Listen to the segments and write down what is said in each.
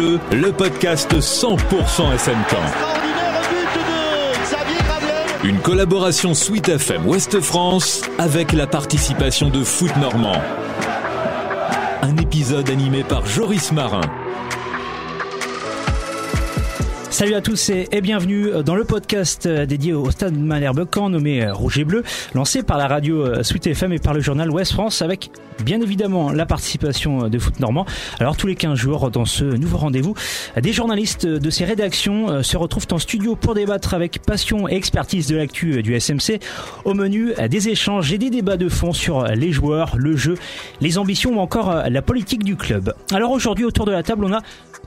Bleu, le podcast 100% SM Une collaboration Suite FM Ouest France avec la participation de Foot Normand. Un épisode animé par Joris Marin. Salut à tous et, bienvenue dans le podcast euh, dédié au stade Malherbe Caen nommé euh, Rouge et Bleu, lancé par la radio euh, Sweet FM et par le journal Ouest France avec bien évidemment la participation de Foot Normand. Alors tous les 15 jours dans ce nouveau rendez-vous, des journalistes de ces rédactions se retrouvent en studio pour débattre avec passion et expertise de l'actu du SMC. Au menu, des échanges et des débats de fond sur les joueurs, le jeu, les ambitions ou encore la politique du club. Alors aujourd'hui autour de la table, on a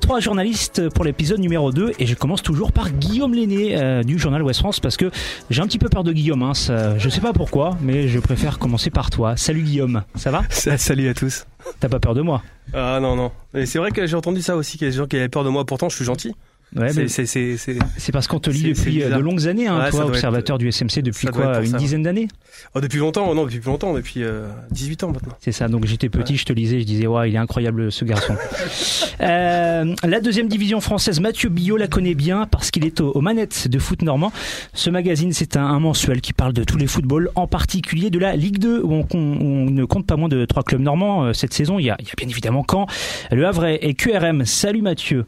trois journalistes pour l'épisode numéro 2 et je commence toujours par Guillaume Lenné euh, du journal Ouest France parce que j'ai un petit peu peur de Guillaume. Hein, je sais pas pourquoi, mais je préfère commencer par toi. Salut Guillaume, ça va? Salut à tous. T'as pas peur de moi? Ah non, non. c'est vrai que j'ai entendu ça aussi, qu'il y a des gens qui avaient peur de moi. Pourtant, je suis gentil. Ouais, c'est parce qu'on te lit depuis euh, de longues années, hein, toi, observateur du SMC, depuis quoi Une dizaine d'années oh, Depuis longtemps, non, depuis longtemps, depuis 18 euh, ans maintenant. C'est ça, donc j'étais petit, je te lisais, je disais, ouais, il est incroyable ce garçon. euh, la deuxième division française, Mathieu Billot la connaît bien parce qu'il est aux, manettes de foot normand. Ce magazine, c'est un, mensuel qui parle de tous les footballs, en particulier de la Ligue 2, où on, ne compte pas moins de trois clubs normands euh, cette saison. Il y, a, il y a bien évidemment Caen, Le Havre et QRM. Salut Mathieu.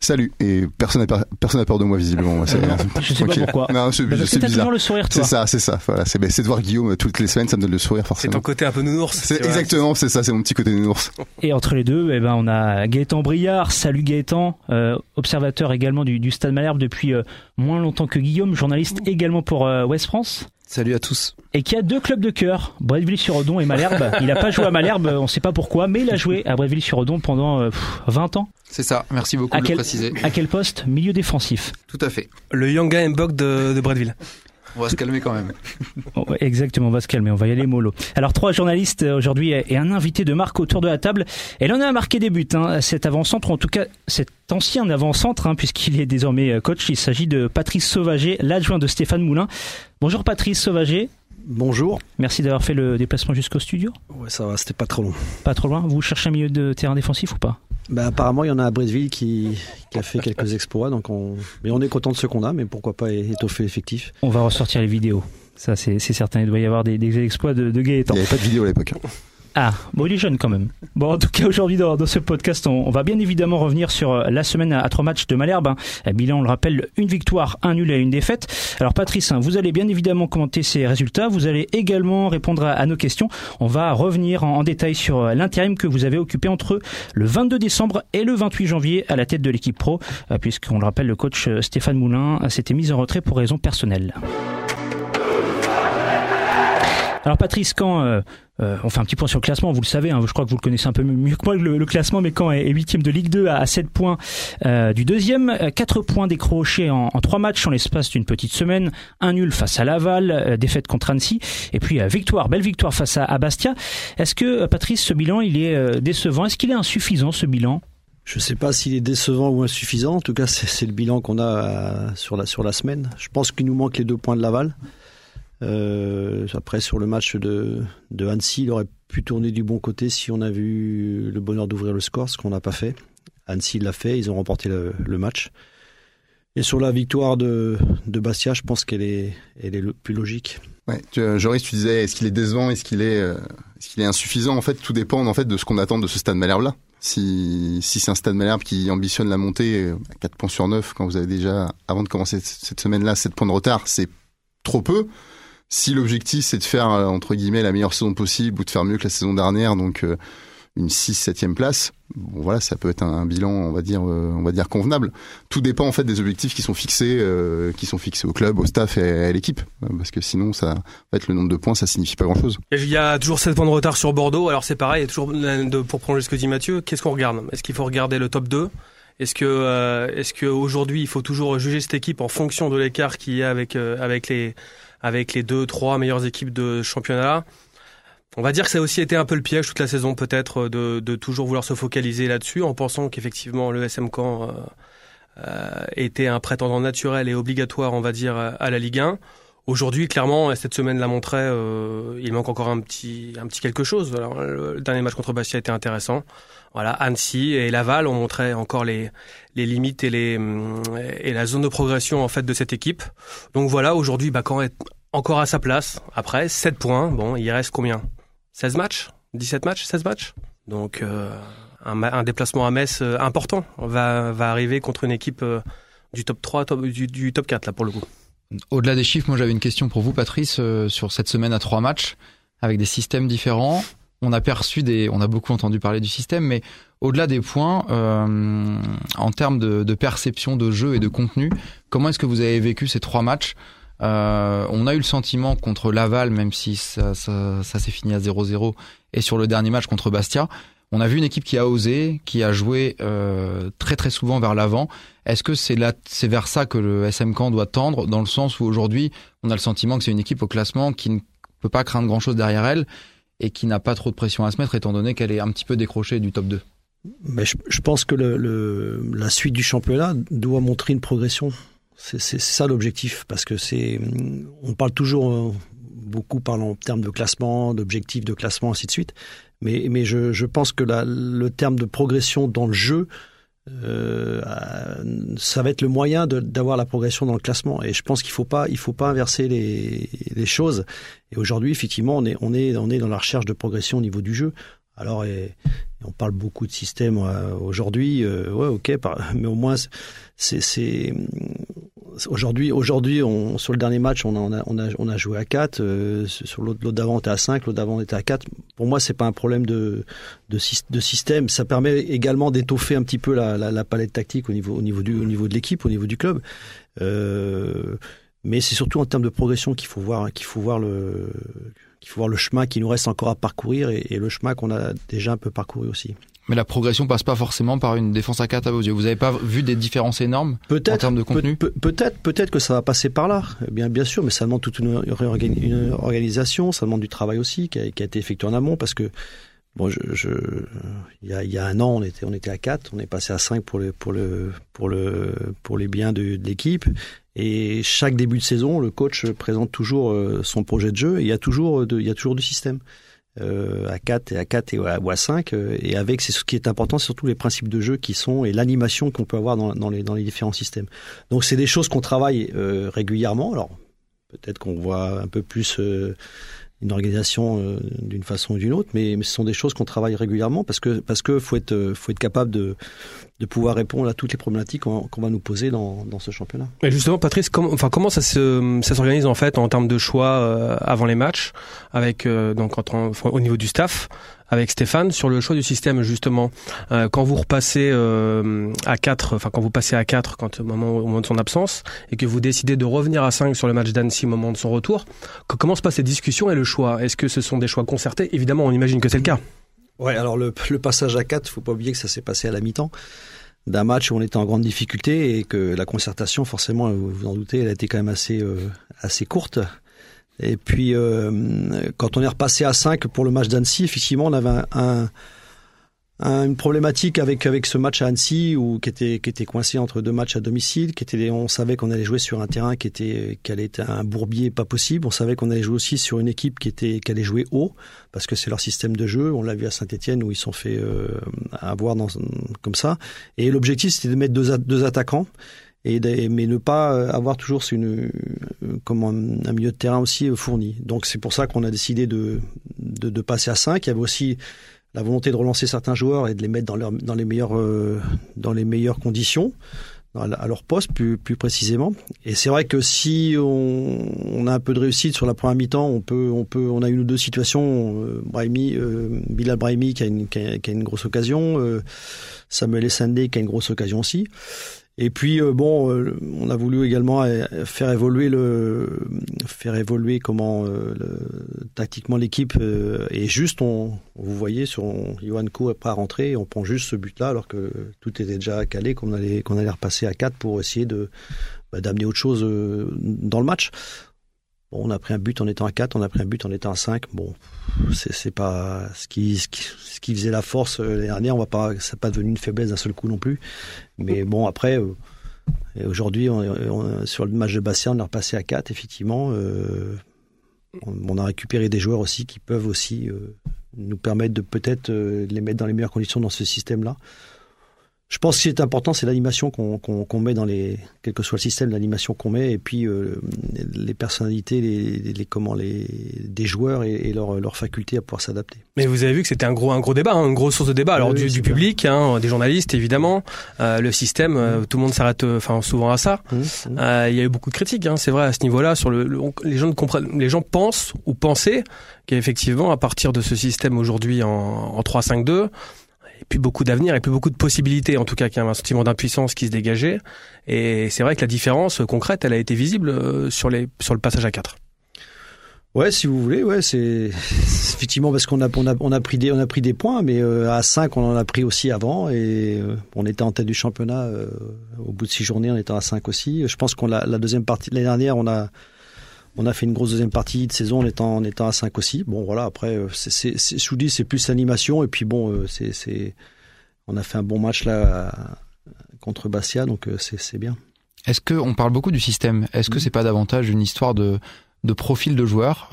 Salut. Et personne n'a peur, personne n'a peur de moi visiblement. C'est, je sais pas pourquoi. Non, c'est, Parce que t'as toujours le sourire, toi. C'est ça, c'est ça. Voilà, c'est, c'est de voir Guillaume toutes les semaines, ça me donne le sourire forcément. C'est ton côté un peu nounours. C'est, exactement, c'est ça, c'est mon petit côté nounours. Et entre les deux, eh ben, on a Gaëtan Briard. Salut Gaëtan, euh, observateur également du, du Stade Malherbe depuis euh, moins longtemps que Guillaume, journaliste également pour euh, West France. Salut à tous. Et qui a deux clubs de cœur, Bretteville-sur-Odon et Malherbe. il n'a pas joué à Malherbe, on ne sait pas pourquoi, mais il a joué à Bretteville-sur-Odon pendant 20 ans. C'est ça, merci beaucoup de le préciser. À quel poste Milieu défensif. Tout à fait. Le Yanga Mbok de, de Bretteville. On va se calmer quand même. exactement, on va se calmer, on va y aller mollo. Alors trois journalistes euh, aujourd'hui et un invité de marque autour de la table. Et l'on a marqué des buts, hein, cet avant-centre, ou en tout cas cet ancien avant-centre, hein, puisqu'il est désormais euh, coach. Il s'agit de Patrice Sauvager, l'adjoint de Stéphane Moulin. Bonjour Patrice Sauvager. Bonjour. Merci d'avoir fait le déplacement jusqu'au studio. Ouais, ça va, c'était pas trop long. Pas trop loin. Vous cherchez un milieu de terrain défensif ou pas? Bah, apparemment, il y en a à Bretteville qui, qui a fait quelques exploits. Donc on... Mais on est content de ce qu'on a, mais pourquoi pas étoffer l'effectif On va ressortir les vidéos. Ça, c'est certain. Il doit y avoir des, des exploits de, de Gaëtan. Il n'y avait pas de vidéo à l'époque. Ah, bon, il est jeune quand même. Bon, en tout cas, aujourd'hui, dans, ce podcast, on, va bien évidemment revenir sur euh, la semaine à, trois matchs de Malherbe. Hein. Bilan, on le rappelle, une victoire, un nul et une défaite. Alors, Patrice, hein, vous allez bien évidemment commenter ces résultats. Vous allez également répondre à, nos questions. On va revenir en, détail sur euh, l'intérim que vous avez occupé entre le 22 décembre et le 28 janvier à la tête de l'équipe pro, euh, puisqu'on le rappelle, le coach Stéphane Moulin s'était mis en retrait pour raisons personnelles. Alors Patrice, quand euh, on fait un petit point sur le classement, vous le savez, hein, je crois que vous le connaissez un peu mieux que moi le, classement, mais quand est huitième de Ligue 2 à, 7 points euh, du deuxième, 4 points décrochés en, en 3 matchs en l'espace d'une petite semaine, un nul face à Laval, euh, défaite contre Annecy, et puis victoire, belle victoire face à, Bastia. Est-ce que Patrice, ce bilan, il est décevant? Est-ce qu'il est insuffisant ce bilan? Je ne sais pas s'il est décevant ou insuffisant. En tout cas, c'est le bilan qu'on a sur la, sur la semaine. Je pense qu'il nous manque les deux points de Laval. Euh, après, sur le match de, de Annecy, il aurait pu tourner du bon côté si on a vu le bonheur d'ouvrir le score, ce qu'on n'a pas fait. Annecy l'a fait, ils ont remporté le, match. Et sur la victoire de, de Bastia, je pense qu'elle est, elle est plus logique. Ouais, tu, euh, Joris, tu disais, est-ce qu'il est décevant, est-ce qu'il est, euh, est-ce est insuffisant? En fait, tout dépend en fait de ce qu'on attend de ce stade Malherbe-là. Si, si c'est un stade Malherbe qui ambitionne la montée à 4 points sur 9, quand vous avez déjà, avant de commencer cette semaine-là, 7 points de retard, c'est trop peu. Si l'objectif c'est de faire euh, entre guillemets la meilleure saison possible ou de faire mieux que la saison dernière, donc euh, une 6 7 place, bon voilà, ça peut être un, bilan, on va dire euh, on va dire convenable. Tout dépend en fait des objectifs qui sont fixés qui sont fixés au club, au staff et à l'équipe parce que sinon ça en fait le nombre de points ça signifie pas grand-chose. Il y a toujours 7 points de retard sur Bordeaux, alors c'est pareil, toujours pour prendre ce que dit Mathieu, qu'est-ce qu'on regarde? Est-ce qu'il faut regarder le top 2 est-ce que est-ce que aujourd'hui il faut toujours juger cette équipe en fonction de l'écart qu'il y a avec avec les avec les deux, trois meilleures équipes de championnat. On va dire que ça a aussi été un peu le piège toute la saison, peut-être, de, toujours vouloir se focaliser là-dessus, en pensant qu'effectivement le SM Caen euh, euh, était un prétendant naturel et obligatoire, on va dire, à la Ligue 1. Aujourd'hui, clairement, cette semaine l'a montré, euh, il manque encore un petit, un petit quelque chose. Alors, le dernier match contre Bastia était intéressant. Voilà, Annecy et Laval ont montré encore les, les limites et, les, et la zone de progression en fait de cette équipe. Donc voilà, aujourd'hui, bah, quand est encore à sa place, après 7 points, bon, il reste combien? 16 matchs? 17 matchs? 16 matchs? Donc euh, un, un, déplacement à Metz euh, important va, va arriver contre une équipe euh, du top 3, top, du, du top 4 là pour le coup. Au-delà des chiffres, moi j'avais une question pour vous, Patrice, euh, sur cette semaine à trois matchs, avec des systèmes différents. On a perçu des, on a beaucoup entendu parler du système, mais au-delà des points, euh, en termes de, de, perception de jeu et de contenu, comment est-ce que vous avez vécu ces trois matchs? Euh, On a eu le sentiment contre Laval, même si ça, ça, ça s'est fini à 0-0, et sur le dernier match contre Bastia, on a vu une équipe qui a osé, qui a joué euh, très très souvent vers l'avant. Est-ce que c'est là, c'est vers ça que le SM Camp doit tendre, dans le sens où aujourd'hui, on a le sentiment que c'est une équipe au classement qui ne peut pas craindre grand-chose derrière elle et qui n'a pas trop de pression à se mettre, étant donné qu'elle est un petit peu décrochée du top 2 Mais je, pense que la suite du championnat doit montrer une progression. C'est ça l'objectif, parce que c'est, on parle toujours beaucoup parle en termes de classement, d'objectifs de classement, ainsi de suite. Mais, je, pense que le terme de progression dans le jeu, euh, ça va être le moyen d'avoir la progression dans le classement. Et je pense qu'il faut pas, il faut pas inverser les, les choses. Et aujourd'hui, effectivement, on est, on est, on est dans la recherche de progression au niveau du jeu. Alors, on parle beaucoup de système euh, aujourd'hui, euh, ouais, ok, par, mais au moins, c'est aujourd'hui, aujourd'hui, sur le dernier match, on a, joué à 4, euh, sur l'autre d'avant, on était à 5, l'autre d'avant, on était à 4. Pour moi, c'est pas un problème de, système. Ça permet également d'étoffer un petit peu la, palette tactique au niveau, au niveau, du, au niveau de l'équipe, au niveau du club. Euh, mais c'est surtout en termes de progression qu'il faut voir, qu'il faut voir le, qu'il faut voir le chemin qui nous reste encore à parcourir et le chemin qu'on a déjà un peu parcouru aussi. Mais la progression passe pas forcément par une défense à 4 à vos yeux. Vous n'avez pas vu des différences énormes en termes de contenu peut, Peut-être, peut-être que ça va passer par là. Eh bien, bien sûr, mais ça demande toute une, une organisation, ça demande du travail aussi qui a, qui a, été effectué en amont parce que bon, je, je, il, y a, il y a un an, on était, on était à 4, on est passé à 5 pour le, pour le, pour le, pour les biens de, de l'équipe. Et chaque début de saison, le coach présente toujours euh, son projet de jeu. Et il y a toujours, de, il y a toujours du système euh, à 4 et à 4 et à, ou à 5 euh, et avec c'est ce qui est important c'est surtout les principes de jeu qui sont et l'animation qu'on peut avoir dans, dans, les, dans les différents systèmes. Donc c'est des choses qu'on travaille euh, régulièrement. Alors peut-être qu'on voit un peu plus euh, une organisation euh, d'une façon ou d'une autre, mais, ce sont des choses qu'on travaille régulièrement parce que parce que faut être faut être capable de de pouvoir répondre à toutes les problématiques qu'on qu va nous poser dans, dans ce championnat. Et justement, Patrice, enfin comment ça se ça s'organise en fait en termes de choix euh, avant les matchs avec euh, donc en, au niveau du staff avec Stéphane sur le choix du système justement. Euh, quand vous repassez euh, à 4, enfin quand vous passez à 4 quand, au, moment, de son absence et que vous décidez de revenir à 5 sur le match d'Annecy au moment de son retour, comment se passent les discussions et le choix? Est-ce que ce sont des choix concertés? Évidemment, on imagine que c'est le cas. Ouais, alors le, le passage à 4, faut pas oublier que ça s'est passé à la mi-temps d'un match où on était en grande difficulté et que la concertation, forcément, vous vous en doutez, elle a été quand même assez, euh, assez courte. Et puis, euh, quand on est repassé à 5 pour le match d'Annecy, effectivement, on avait un, un, un, une problématique avec avec ce match à Annecy où qui était qui était coincé entre deux matchs à domicile, qui était on savait qu'on allait jouer sur un terrain qui était qui allait être un bourbier pas possible. On savait qu'on allait jouer aussi sur une équipe qui était qui allait jouer haut parce que c'est leur système de jeu. On l'a vu à Saint-Étienne où ils sont fait euh, avoir dans comme ça. Et l'objectif c'était de mettre deux, deux attaquants et mais ne pas avoir toujours une comme un, un, milieu de terrain aussi fourni. Donc c'est pour ça qu'on a décidé de, de, de passer à 5. Il y avait aussi la volonté de relancer certains joueurs et de les mettre dans, leur, dans les meilleures euh, dans les meilleures conditions à leur poste plus, plus précisément. Et c'est vrai que si on, on, a un peu de réussite sur la première mi-temps, on peut, on peut, on a une ou deux situations. Euh, Brahimi, euh, Bilal Brahimi qui a une, qui a, une grosse occasion, euh, Samuel Essandé qui a une grosse occasion aussi. Et puis euh, bon, euh, on a voulu également euh, faire évoluer le, faire évoluer comment tactiquement l'équipe et juste on, vous voyez sur Johan Kou après à rentrer, on prend juste ce but-là alors que tout était déjà calé qu'on allait qu'on allait repasser à 4 pour essayer de bah, d'amener autre chose dans le match. On a pris un but en étant à 4, on a pris un but en étant à 5. Bon, c'est pas ce qui, ce qui, faisait la force l'année dernière. On va pas, ça n'est pas devenu une faiblesse d'un seul coup non plus. Mais bon, après, euh, aujourd'hui, sur le match de Bastia, on est repassé à 4, effectivement. Euh, on, a récupéré des joueurs aussi qui peuvent aussi euh, nous permettre de peut-être euh, les mettre dans les meilleures conditions dans ce système-là. Je pense que ce qui est important, c'est l'animation qu'on met dans les, quel que soit le système, l'animation qu'on met, et puis euh, les personnalités, les, les, comment, les, des joueurs et, leur, leur faculté à pouvoir s'adapter. Mais vous avez vu que c'était un gros, un gros débat, hein, une grosse source de débat. Alors du, du public, hein, des journalistes évidemment, euh, le système, euh, mmh. tout le monde s'arrête, enfin souvent à ça. Mmh, mmh. Euh, il y a eu beaucoup de critiques, hein, c'est vrai à ce niveau-là. Sur le, les gens comprennent, les gens pensent ou pensaient qu'effectivement, à partir de ce système aujourd'hui en, en 3-5-2 et puis beaucoup d'avenir et puis beaucoup de possibilités, en tout cas, qu'il y a un sentiment d'impuissance qui se dégageait. Et c'est vrai que la différence concrète, elle a été visible euh, sur, les, sur le passage à 4. Ouais, si vous voulez, ouais, c'est effectivement parce qu'on a, on a, on a pris des, on a pris des points, mais euh, à 5, on en a pris aussi avant et euh, on était en tête du championnat. au bout de six journées, on était à 5 aussi. Je pense qu'on la deuxième partie l'année dernière, on a, on a fait une grosse deuxième partie de saison en étant, en étant à 5 aussi. Bon, voilà, après, euh, c'est, je vous dis, c'est plus l'animation. Et puis bon, euh, c'est, c'est, on a fait un bon match là contre Bastia, donc euh, c'est, bien. Est-ce que on parle beaucoup du système Est-ce que c'est pas davantage une histoire de, de profil de joueur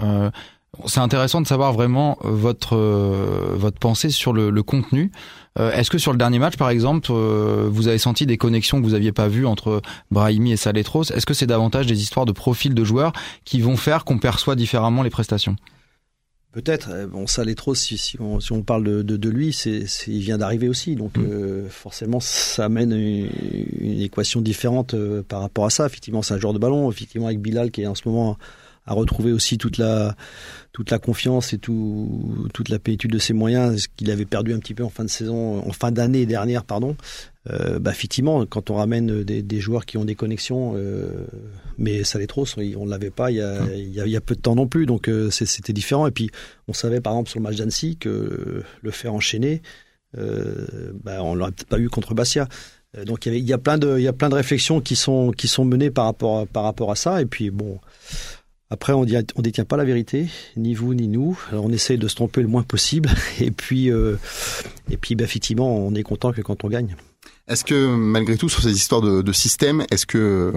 C'est intéressant de savoir vraiment votre votre pensée sur le, le contenu. Euh, est-ce que sur le dernier match, par exemple, euh, vous avez senti des connexions que vous aviez pas vues entre Brahimi et Saletros? Est-ce que c'est davantage des histoires de profil de joueurs qui vont faire qu'on perçoit différemment les prestations? Peut-être. Euh, bon, Saletros, si, si, on, si on parle de, de, de lui, c'est, il vient d'arriver aussi, donc mm. forcément, ça amène une, une équation différente par rapport à ça. Effectivement, c'est un joueur de ballon. Effectivement, avec Bilal qui est en ce moment à retrouver aussi toute la toute la confiance et tout, toute la plénitude de ses moyens, ce qu'il avait perdu un petit peu en fin de saison, en fin d'année dernière, pardon. Euh, bah effectivement, quand on ramène des, des, joueurs qui ont des connexions, euh, mais trop, on l'avait pas il y, a, il, y a, il y, a, peu de temps non plus, donc euh, c'était différent. Et puis, on savait par exemple sur le match d'Annecy que le faire enchaîner, euh, bah, on l'aurait peut-être pas eu contre Bastia. Euh, donc il y, avait, il y a plein de, il y a plein de réflexions qui sont qui sont menées par rapport par rapport à ça. Et puis bon, après, on ne détient pas la vérité, ni vous ni nous. On essaye de se tromper le moins possible. Et puis, euh, et puis bah, effectivement, on est content que quand on gagne. Est-ce que malgré tout sur ces histoires de, de système, est-ce que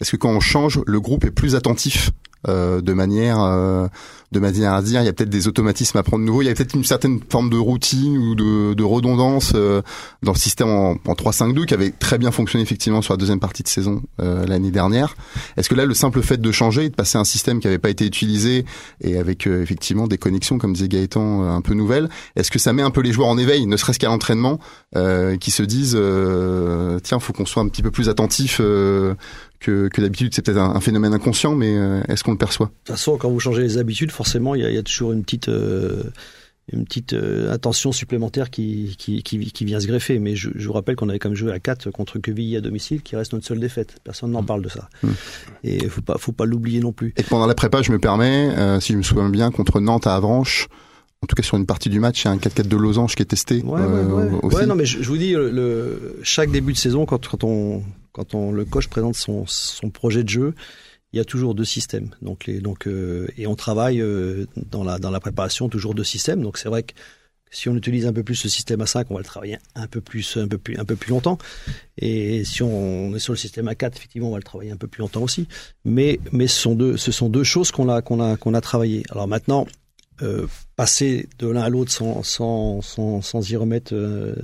est-ce que quand on change, le groupe est plus attentif? Euh, de manière euh, de manière à dire il y a peut-être des automatismes à prendre nouveau. Il y a peut-être une certaine forme de routine ou de, de redondance euh, dans le système en, en 3-5-2 qui avait très bien fonctionné effectivement sur la deuxième partie de saison euh, l'année dernière. Est-ce que là le simple fait de changer de passer un système qui n'avait pas été utilisé et avec effectivement des connexions comme disait Gaëtan un peu nouvelles est-ce que ça met un peu les joueurs en éveil ne serait-ce qu'à l'entraînement qui se disent tiens faut qu'on soit un petit peu plus attentif que, que d'habitude. C'est peut-être un, phénomène inconscient, mais euh, est-ce qu'on le perçoit? De toute façon, quand vous changez les habitudes, forcément, il y a, y a, toujours une petite euh, une petite euh, attention supplémentaire qui, qui, qui, qui, vient se greffer. Mais je, je vous rappelle qu'on avait quand même joué à 4 contre Quevilly à domicile, qui reste notre seule défaite. Personne n'en mmh. parle de ça. Mmh. Et il faut pas, faut pas l'oublier non plus. Et pendant la prépa, je me permets, si je me souviens bien, contre Nantes à Avranches, en tout cas sur une partie du match, il y a un 4-4 de losange qui est testé. Ouais, ouais, ouais. ouais non, mais je, je, vous dis, le, chaque début de saison, quand, quand on quand on, le coach présente son, son projet de jeu, il y a toujours deux systèmes. Donc, les, donc euh, et on travaille euh, dans la dans la préparation toujours deux systèmes. Donc c'est vrai que si on utilise un peu plus ce système à 5, on va le travailler un peu plus un peu plus un peu plus longtemps. Et si on est sur le système à 4, effectivement, on va le travailler un peu plus longtemps aussi. Mais mais ce sont deux ce sont deux choses qu'on a qu'on a qu'on a travaillé. Alors maintenant euh, passer de l'un à l'autre sans, sans, sans, sans, y remettre euh,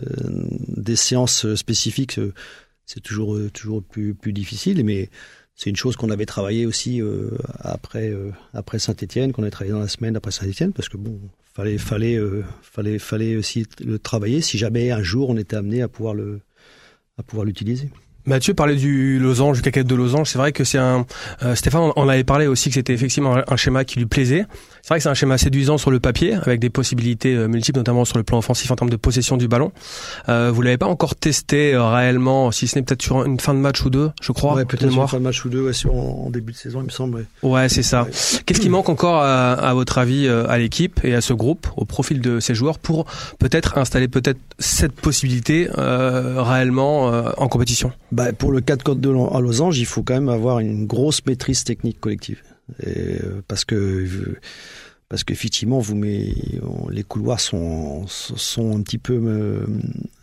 des séances spécifiques, c'est toujours euh, toujours plus plus difficile, mais c'est une chose qu'on avait travaillé aussi euh, après euh, après Saint-Étienne, qu'on a travaillé dans la semaine après Saint-Étienne, parce que bon, fallait fallait fallait fallait aussi le travailler si jamais un jour on était amené à pouvoir l'utiliser. Mathieu parlait du losange, du caquette de losange. C'est vrai que c'est un. Euh, Stéphane, on avait parlé aussi que c'était effectivement un, schéma qui lui plaisait. C'est vrai que c'est un schéma séduisant sur le papier, avec des possibilités euh, multiples, notamment sur le plan offensif en termes de possession du ballon. Euh, vous l'avez pas encore testé euh, réellement, si ce n'est peut-être sur une fin de match ou deux, je crois. Ouais, peut-être sur une fin de match ou deux, ouais, sur, en, début de saison, il me semble. Ouais, c'est ça. Qu'est-ce qui manque encore, à, à votre avis, à l'équipe et à ce groupe, au profil de ces joueurs, pour peut-être installer peut-être cette possibilité réellement en compétition? Bah, pour le 4 de à losange, il faut quand même avoir une grosse maîtrise technique collective. Euh, parce que parce qu'effectivement, les couloirs sont, sont un petit peu, euh,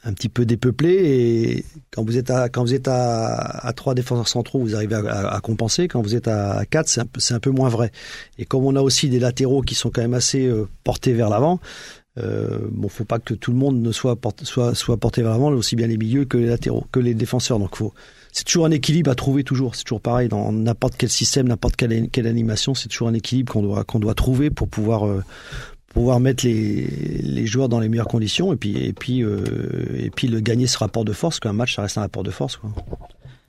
un petit peu dépeuplés et quand vous êtes à, quand vous êtes à, à trois défenseurs centraux, vous arrivez à, compenser. Quand vous êtes à quatre, c'est un, peu, c'est un peu moins vrai. Et comme on a aussi des latéraux qui sont quand même assez euh, portés vers l'avant, euh, bon, faut pas que tout le monde ne soit, porté, soit, soit porté vers aussi bien les milieux que les latéraux, que les défenseurs. Donc, faut, c'est toujours un équilibre à trouver toujours. C'est toujours pareil dans n'importe quel système, n'importe quelle, quelle, animation. C'est toujours un équilibre qu'on doit qu'on doit trouver pour pouvoir euh, pouvoir mettre les, les joueurs dans les meilleures conditions et puis et puis euh, et puis le gagner ce rapport de force. Qu'un match, ça reste un rapport de force quoi,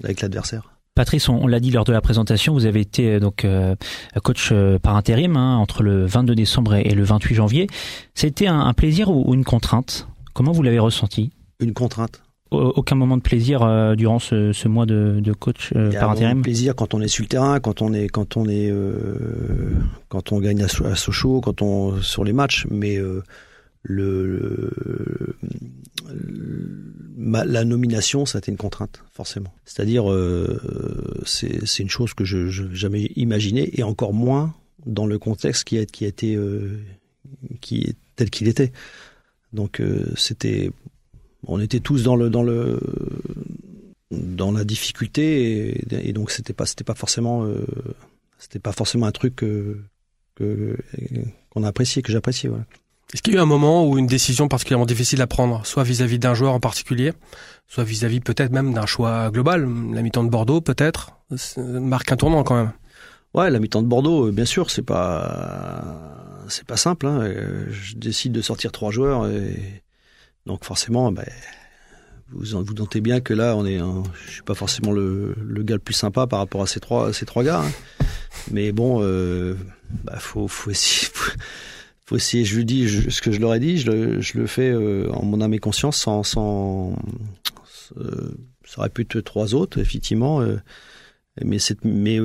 avec l'adversaire. Patrice, on, l'a dit lors de la présentation, vous avez été euh, donc euh, coach euh, par intérim hein, entre le 22 décembre et, le 28 janvier. C'était un, un plaisir ou, ou une contrainte? Comment vous l'avez ressenti? Une contrainte aucun moment de plaisir durant ce, ce, mois de, de coach euh, par intérim? Un plaisir quand on est sur le terrain, quand on est quand on est euh, quand on gagne à, à, Sochaux, quand on sur les matchs, mais euh, le, le ma, la nomination, ça a été une contrainte forcément. C'est-à-dire c'est une chose que je, n'ai jamais imaginé et encore moins dans le contexte qui a qui a été qui est tel qu'il était. Donc c'était on était tous dans le dans le dans la difficulté et, donc c'était pas c'était pas forcément euh, c'était pas forcément un truc que qu'on a apprécié que j'appréciais voilà. Est-ce qu'il y a eu un moment où une décision particulièrement difficile à prendre, soit vis-à-vis d'un joueur en particulier, soit vis-à-vis peut-être même d'un choix global, la mi-temps de Bordeaux peut-être, marque un tournant quand même. Ouais, la mi-temps de Bordeaux, euh, bien sûr, c'est pas c'est pas simple. Hein. Je décide de sortir trois joueurs et donc forcément, ben, vous vous doutez bien que là, on est, je suis pas forcément le, le, gars le plus sympa par rapport à ces trois, ces trois gars. Hein. Mais bon, euh, bah, faut, faut essayer. Essayer. Je lui dis ce que je leur ai dit. Je le, je le fais euh, en mon âme et conscience, sans, sans euh, ça aurait pu être trois autres, effectivement. Euh, mais c'est, mais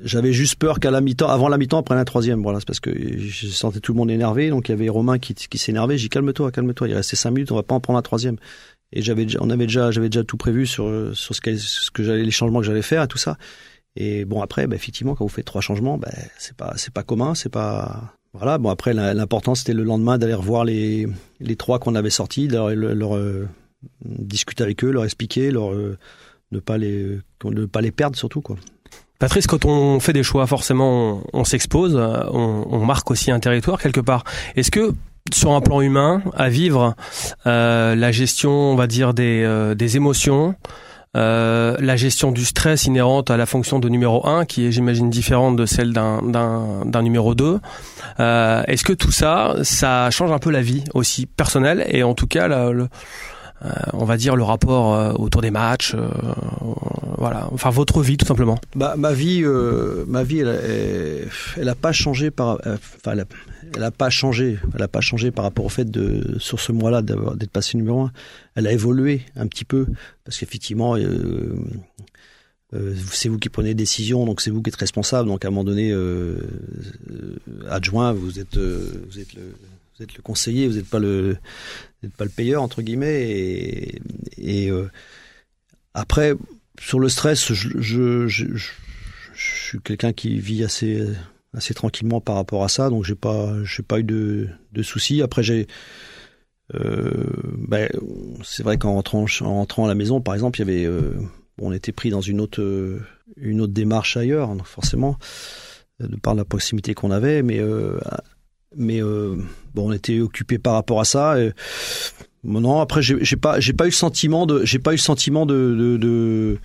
j'avais juste peur qu'à la mi-temps, avant la mi-temps, après la troisième. Voilà, c'est parce que je sentais tout le monde énervé. Donc il y avait Romain qui, qui s'énervait. J'ai dit calme-toi, calme-toi. Il restait cinq minutes, on va pas en prendre la troisième. Et j'avais, on avait déjà, j'avais déjà tout prévu sur sur ce que j'allais, les changements que j'allais faire et tout ça. Et bon après, bah, effectivement, quand vous faites trois changements, bah, c'est pas, c'est pas commun, c'est pas. Voilà. Bon après, l'important c'était le lendemain d'aller revoir les les trois qu'on avait sortis, leur, leur euh, discuter avec eux, leur expliquer, leur euh, ne pas les ne pas les perdre surtout quoi. Patrice, quand on fait des choix, forcément, on, s'expose, on, on, marque aussi un territoire quelque part. Est-ce que sur un plan humain, à vivre euh, la gestion, on va dire, des, euh, des émotions, euh, la gestion du stress inhérente à la fonction de numéro 1, qui est, j'imagine, différente de celle d'un, numéro 2. Euh, est-ce que tout ça, ça change un peu la vie aussi personnelle et en tout cas le, euh, on va dire le rapport autour des matchs, voilà. Enfin votre vie tout simplement? Bah, ma vie, ma vie, elle, elle, a pas changé par, pas changé, elle a pas changé par rapport au fait de sur ce mois-là d'être passé numéro un. Elle a évolué un petit peu parce qu'effectivement. c'est vous qui prenez des décisions, donc c'est vous qui êtes responsable. Donc à un moment donné, adjoint, vous êtes, vous êtes le, vous êtes le conseiller, vous n'êtes pas le, n'êtes pas le payeur entre guillemets. Et, et euh, après, sur le stress, je, je, je, je suis quelqu'un qui vit assez assez tranquillement par rapport à ça, donc j'ai pas j'ai pas eu de, de soucis. Après j'ai euh, ben, c'est vrai qu'en rentrant, en à la maison, par exemple, il y avait, euh, on était pris dans une autre, une autre démarche ailleurs, donc forcément, de par la proximité qu'on avait, mais euh, mais bon, on était occupé par rapport à ça. Non, après, j'ai pas, j'ai pas eu le sentiment de, j'ai pas eu le sentiment de,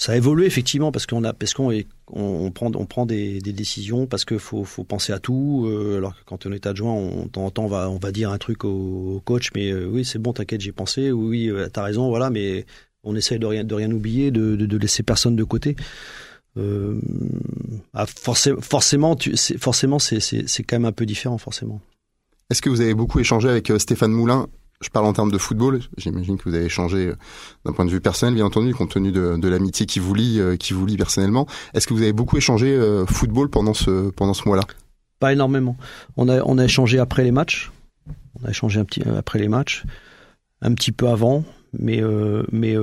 ça a évolué effectivement parce qu'on a, parce qu'on on, prend, des, décisions parce qu'il faut, penser à tout. Euh, alors que quand on est adjoint, on, temps on va, on va dire un truc au, coach, mais euh, oui, c'est bon, t'inquiète, j'ai pensé. Oui, oui t'as raison, voilà, mais on essaye de rien, oublier, de, laisser personne de côté. Euh, ah, forcément, forcément, c'est, quand même un peu différent, forcément. Est-ce que vous avez beaucoup échangé avec euh, Stéphane Moulin? Je parle en termes de football. J'imagine que vous avez échangé euh, d'un point de vue personnel, bien entendu, compte tenu de, de l'amitié qui vous lie, qui vous lie personnellement. Est-ce que vous avez beaucoup échangé football pendant ce pendant ce mois-là? Pas énormément. On a on a échangé après les matchs. On a échangé un petit après les matchs, un petit peu avant, mais mais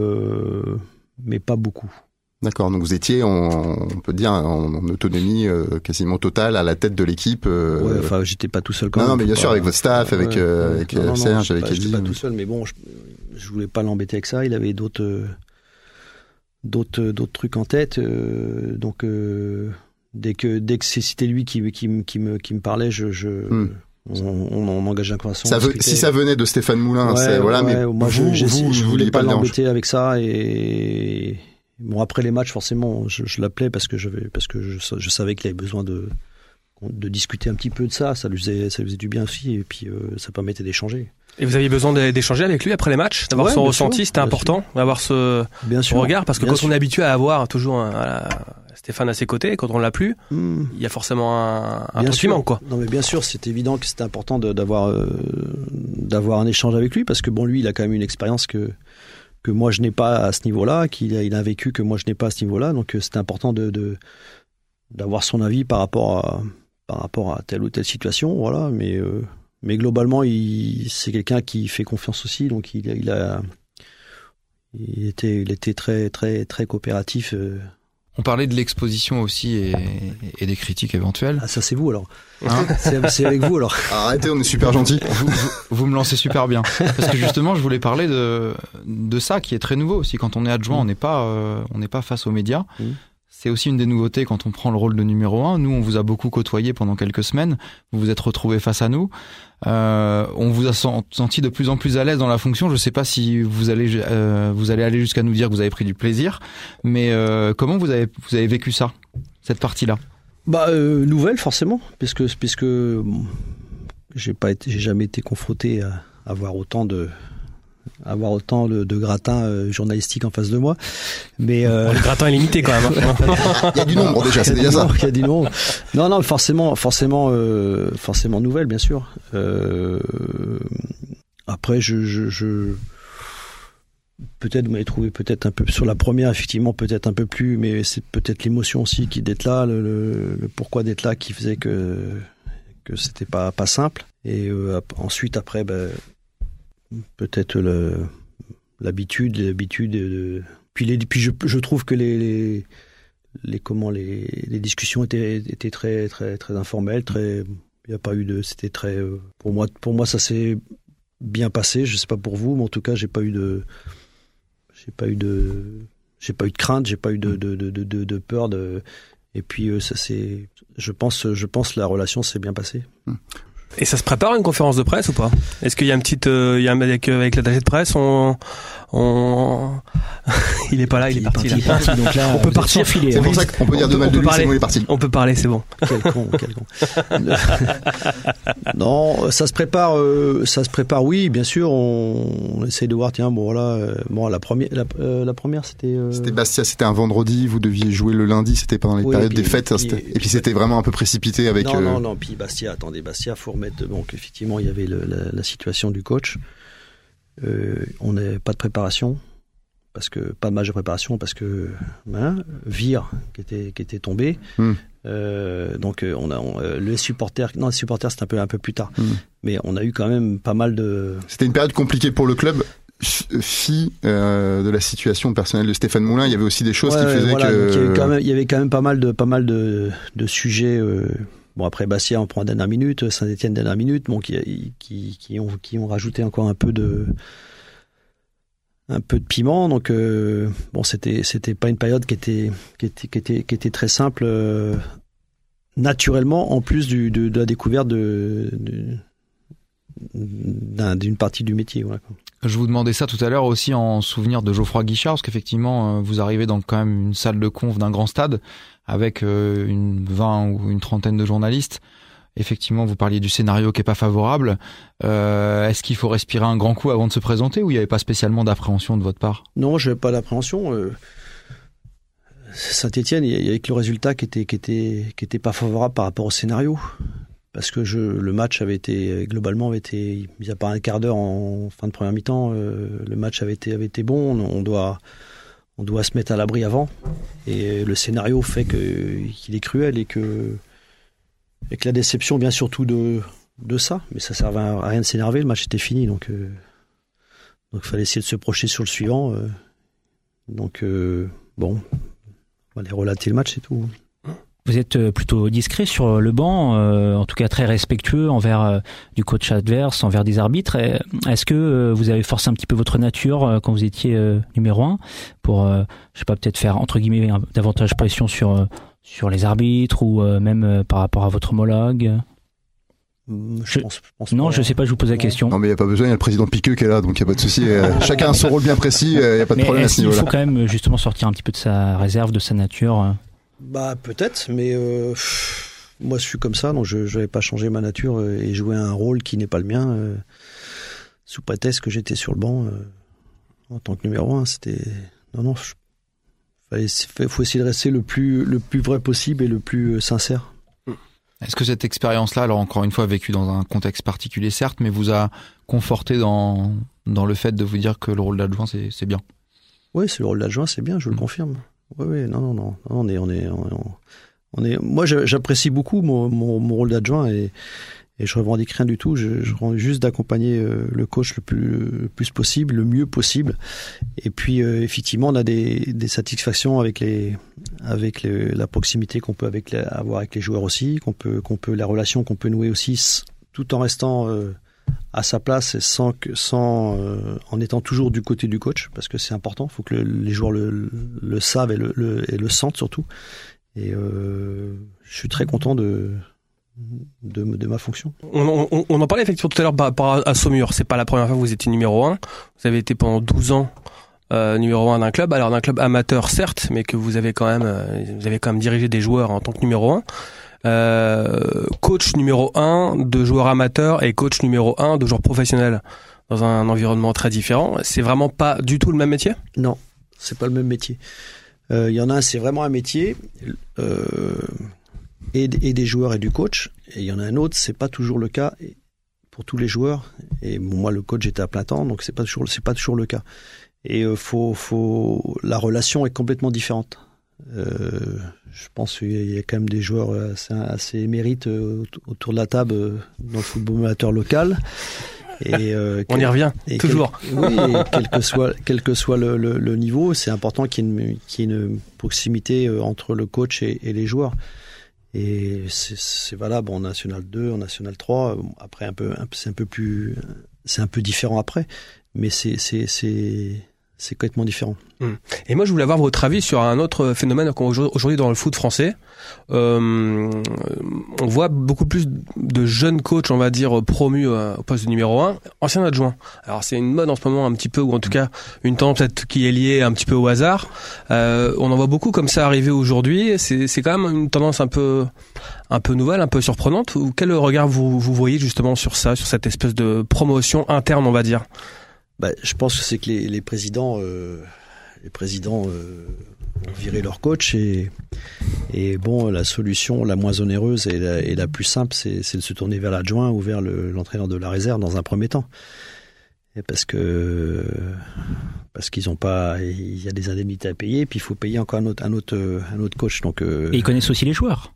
mais pas beaucoup D'accord, donc vous étiez, en, on peut dire, en, autonomie euh, quasiment totale à la tête de l'équipe. Euh... Ouais, enfin, j'étais pas tout seul quand non, même. Non, mais bien sûr, avec votre staff, avec, ouais, euh, avec non, non, Serge, avec pas, Eddie. pas tout seul, mais bon, je, je voulais pas l'embêter avec ça. Il avait d'autres, euh, d'autres, d'autres trucs en tête. Euh, donc, euh, dès que, dès que c'était lui qui, qui, qui, me, qui me parlait, je, je Hmm. on, on, on. Ça on veut- discutait. si ça venait de Stéphane Moulin, Ouais, c'est voilà, ouais, mais moi, je, vous, je, vous, je vous voulais pas l'embêter avec ça et bon après les matchs forcément je, je l'appelais parce que je parce que je, je savais qu'il avait besoin de de discuter un petit peu de ça ça lui faisait ça lui faisait du bien aussi et puis euh, ça permettait d'échanger Et vous aviez besoin d'é- d'échanger avec lui après les matchs, d'avoir Ouais, son ressenti, c'était important, d'avoir ce, bien son sûr regard, parce que bien quand sûr. on est habitué à avoir toujours un, Stéphane à ses côtés, quand on l'a plus, Hmm. il y a forcément un, un manque, quoi. Non mais bien sûr, c'est évident que c'était important d'avoir euh, d'avoir un échange avec lui parce que bon lui, il a quand même une expérience que que moi je n'ai pas à ce niveau-là, qu'il a, il a vécu que moi je n'ai pas à ce niveau-là, donc euh, c'était important de d'avoir son avis par rapport à par rapport à telle ou telle situation, voilà. Mais euh, mais globalement, c'est quelqu'un qui fait confiance aussi, donc il, il a il était il était très très très coopératif. euh. On parlait de l'exposition aussi et, et des critiques éventuelles. Ah ça c'est vous alors. Hein C'est avec vous alors. Arrêtez, on est super gentils. vous, vous- vous me lancez super bien. Parce que justement, je voulais parler de, de ça qui est très nouveau aussi. Quand on est adjoint, on n'est pas, euh, on n'est pas face aux médias. Mm. C'est aussi une des nouveautés quand on prend le rôle de numéro un. Nous, on vous a beaucoup côtoyé pendant quelques semaines. Vous vous êtes retrouvés face à nous. Euh, on vous a sen- senti de plus en plus à l'aise dans la fonction. Je ne sais pas si vous allez, euh, vous allez aller jusqu'à nous dire que vous avez pris du plaisir. Mais euh, comment vous avez, vous avez vécu ça, cette partie-là? Bah nouvelle forcément, puisque puisque bon, j'ai pas j'ai jamais été confronté à avoir autant de avoir autant de, de gratin euh, journalistique en face de moi, mais euh, Bon, le gratin est limité quand même. hein. Il y a du nombre déjà, c'est il y a déjà du ça. nombre, il y a du nombre. Non, non, forcément, forcément, euh, forcément nouvelle, bien sûr. Euh, après, je, je, je peut-être vous m'avez trouvé peut-être un peu sur la première, effectivement, peut-être un peu plus, mais c'est peut-être l'émotion aussi qui d'être là, le, le, le pourquoi d'être là, qui faisait que que c'était pas pas simple. Et euh, ensuite, après, ben, peut-être l'habitude, l'habitude de puis les, puis je, je trouve que les, les les comment les, les discussions étaient étaient très très très informelles très il n'y a pas eu de c'était très euh, pour moi pour moi ça s'est bien passé je sais pas pour vous mais en tout cas j'ai pas eu de j'ai pas eu de j'ai pas eu de crainte j'ai pas eu de de, de, de, de- peur de et puis euh, ça c'est je pense je pense la relation s'est bien passée Et ça se prépare une conférence de presse ou pas? Est-ce qu'il y a une petite, euh, il y a un- avec avec l'attaché de presse, on, on, il est pas là, il est parti, là. donc là On peut partir. C'est hein. pour ça qu'on peut dire de On mal peut de lui, parler. c'est bon, il est parti. On peut parler, c'est bon. Quel con, quel con. non, ça se prépare, euh, ça se prépare. Oui, bien sûr. On, on essaye de voir. Tiens, bon voilà. euh, bon, la première, la, euh, la première, c'était. euh, C'était Bastia, c'était un vendredi, vous deviez jouer le lundi, c'était pendant les Oui, périodes puis- des fêtes, et- puis c'était vraiment un peu précipité avec. non, euh, non, non. Puis Bastia, attendez, Bastia, faut remettre. Donc effectivement, il y avait le- la, la situation du coach. Euh, on n'a pas de préparation parce que pas de match de préparation parce que hein, Vire qui était qui était tombé. Hmm. Euh, donc euh, on a on, les supporters. Non, les supporters c'est un peu un peu plus tard. Hmm. Mais on a eu quand même pas mal de. C'était une période compliquée pour le club. Fi euh, de la situation personnelle de Stéphane Moulin, il y avait aussi des choses Ouais, qui faisaient voilà, que. il, y avait quand même, il y avait quand même pas mal de, pas mal de, de sujets. euh, bon, après Bastia, on prend dernière minute, Saint-Etienne dernière minute, bon, qui, qui, qui, ont, qui ont rajouté encore un peu de, un peu de piment. Donc, euh, bon, c'était, c'était pas une période qui était, qui était, qui était, qui était très simple. euh, naturellement, en plus du, de, de la découverte de, de- d'un- d'une partie du métier. Voilà. Je vous demandais ça tout à l'heure aussi en souvenir de Geoffroy Guichard, parce qu'effectivement, euh, vous arrivez dans quand même une salle de conf d'un grand stade avec euh, une 20 ou une trentaine de journalistes. Effectivement, vous parliez du scénario qui est pas favorable. Euh, Est-ce qu'il faut respirer un grand coup avant de se présenter ou il n'y avait pas spécialement d'appréhension de votre part? Non, je n'avais pas d'appréhension. Saint-Etienne, il y avait que le résultat qui était, qui, était, qui était pas favorable par rapport au scénario. Parce que le match avait été, globalement, avait été, mis à part un quart d'heure en fin de première mi-temps, euh, le match avait été, bon. On, doit, se mettre à l'abri avant. Et le scénario fait qu'il est cruel et que, et que la déception vient surtout de, ça. Mais ça servait à rien de s'énerver, le match était fini. Donc, euh, donc fallait essayer de se projeter sur le suivant. euh. donc, euh, bon, on va aller relater le match et tout. Vous êtes euh, plutôt discret sur le banc, euh, en tout cas très respectueux envers euh, du coach adverse, envers des arbitres. Est-ce que euh, vous avez forcé un petit peu votre nature euh, quand vous étiez euh, numéro un pour, euh, je sais pas, peut-être faire entre guillemets un- davantage pression sur euh, sur les arbitres ou euh, même euh, par rapport à votre homologue? Hum, Je- pense, je pense Non, pas. je sais pas, je vous pose la Non. question. Non mais il y a pas besoin, il y a le président Piqueux qui est là, donc il y a pas de souci. euh, chacun a son rôle bien précis, il y a pas de Mais problème à ce niveau-là. faut quand même euh, justement sortir un petit peu de sa réserve, de sa nature euh Bah peut-être, mais euh, pff, moi je suis comme ça, donc je n'avais pas changé ma nature euh, et jouer un rôle qui n'est pas le mien, euh, sous prétexte que j'étais sur le banc euh, en tant que numéro un. C'était non non, fallait faut essayer de rester le plus le plus vrai possible et le plus sincère. Est-ce que cette expérience-là, alors encore une fois vécue dans un contexte particulier certes, mais vous a conforté dans, dans le fait de vous dire que le rôle d'adjoint c'est c'est bien? Oui, c'est le rôle d'adjoint, c'est bien, je le Mm. confirme. Oui, oui, non, non, non, on est, on est, on, est. Moi, j'apprécie beaucoup mon, rôle d'adjoint et, et je revendique rien du tout. Je, je rends juste d'accompagner euh, le coach le plus, le plus possible, le mieux possible. Et puis, euh, effectivement, on a des, satisfactions avec les, avec la proximité qu'on peut avoir avec les joueurs aussi, qu'on peut, qu'on peut, la relation qu'on peut nouer aussi, tout en restant euh, à sa place sans sans, euh, en étant toujours du côté du coach, parce que c'est important. Il faut que le- les joueurs le, savent et le, sentent surtout. Et euh, je suis très content de, de, ma fonction. On, on- on en parlait effectivement tout à l'heure par rapport à Saumur. C'est pas la première fois que vous étiez numéro 1. Vous avez été pendant 12 ans euh, numéro 1 d'un club. Alors d'un club amateur certes, mais que vous avez quand même, vous avez quand même dirigé des joueurs en tant que numéro 1. Euh, coach numéro 1 de joueurs amateurs et coach numéro 1 de joueurs professionnels dans un environnement très différent. C'est vraiment pas du tout le même métier? Non, c'est pas le même métier. Euh, Il y en a un, c'est vraiment un métier, euh, et, des joueurs et du coach. Et il y en a un autre, c'est pas toujours le cas pour tous les joueurs. Et moi, le coach, j'étais à plein temps, donc c'est pas toujours, c'est pas toujours le cas. Et euh, faut, faut, la relation est complètement différente. Euh, je pense qu'il y a quand même des joueurs assez, assez émérites euh, autour de la table euh, dans le football amateur local. Et, euh, On y revient et toujours. quel- oui, et quel que soit, quel que soit le, le- le niveau, c'est important qu'il y, ait une- qu'il y ait une proximité entre le coach et, et les joueurs. Et c'est- valable en National 2, en National 3. Bon, Après, un peu- c'est un peu plus, c'est un peu différent après, mais c'est c'est complètement différent. Et moi, je voulais avoir votre avis sur un autre phénomène qu'on aujourd'hui dans le foot français. Euh, on voit beaucoup plus de jeunes coachs, on va dire, promus euh, au poste de numéro 1, anciens adjoints. Alors, c'est une mode en ce moment un petit peu, ou en tout cas une tendance qui est liée un petit peu au hasard. Euh, on en voit beaucoup comme ça arriver aujourd'hui. C'est quand même une tendance un peu un peu nouvelle, un peu surprenante. Quel regard vous, vous voyez justement sur ça, sur cette espèce de promotion interne, on va dire? Bah, je pense que c'est que les, les présidents, euh, les présidents euh, ont viré leur coach et, et bon, la solution la moins onéreuse et la, plus simple, c'est de se tourner vers l'adjoint ou vers le- l'entraîneur de la réserve dans un premier temps. Et parce que parce qu'ils ont pas, il y a des indemnités à payer, puis il faut payer encore un autre un autre un autre coach. Donc euh, Et ils connaissent aussi les joueurs.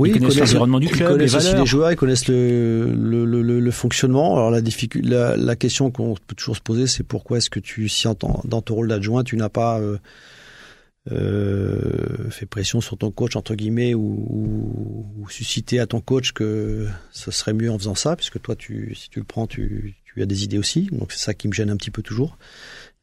Oui, ils connaissent l'environnement du ils club, connaissent les aussi valeurs. les joueurs, ils connaissent le, le, le, fonctionnement. Alors la, difficulté, la, la question qu'on peut toujours se poser, c'est pourquoi est-ce que tu, si en dans ton rôle d'adjoint, tu n'as pas euh, euh, fait pression sur ton coach entre guillemets ou, ou, ou suscité à ton coach que ce serait mieux en faisant ça, puisque toi, tu, si tu le prends, tu, tu as des idées aussi. Donc c'est ça qui me gêne un petit peu toujours.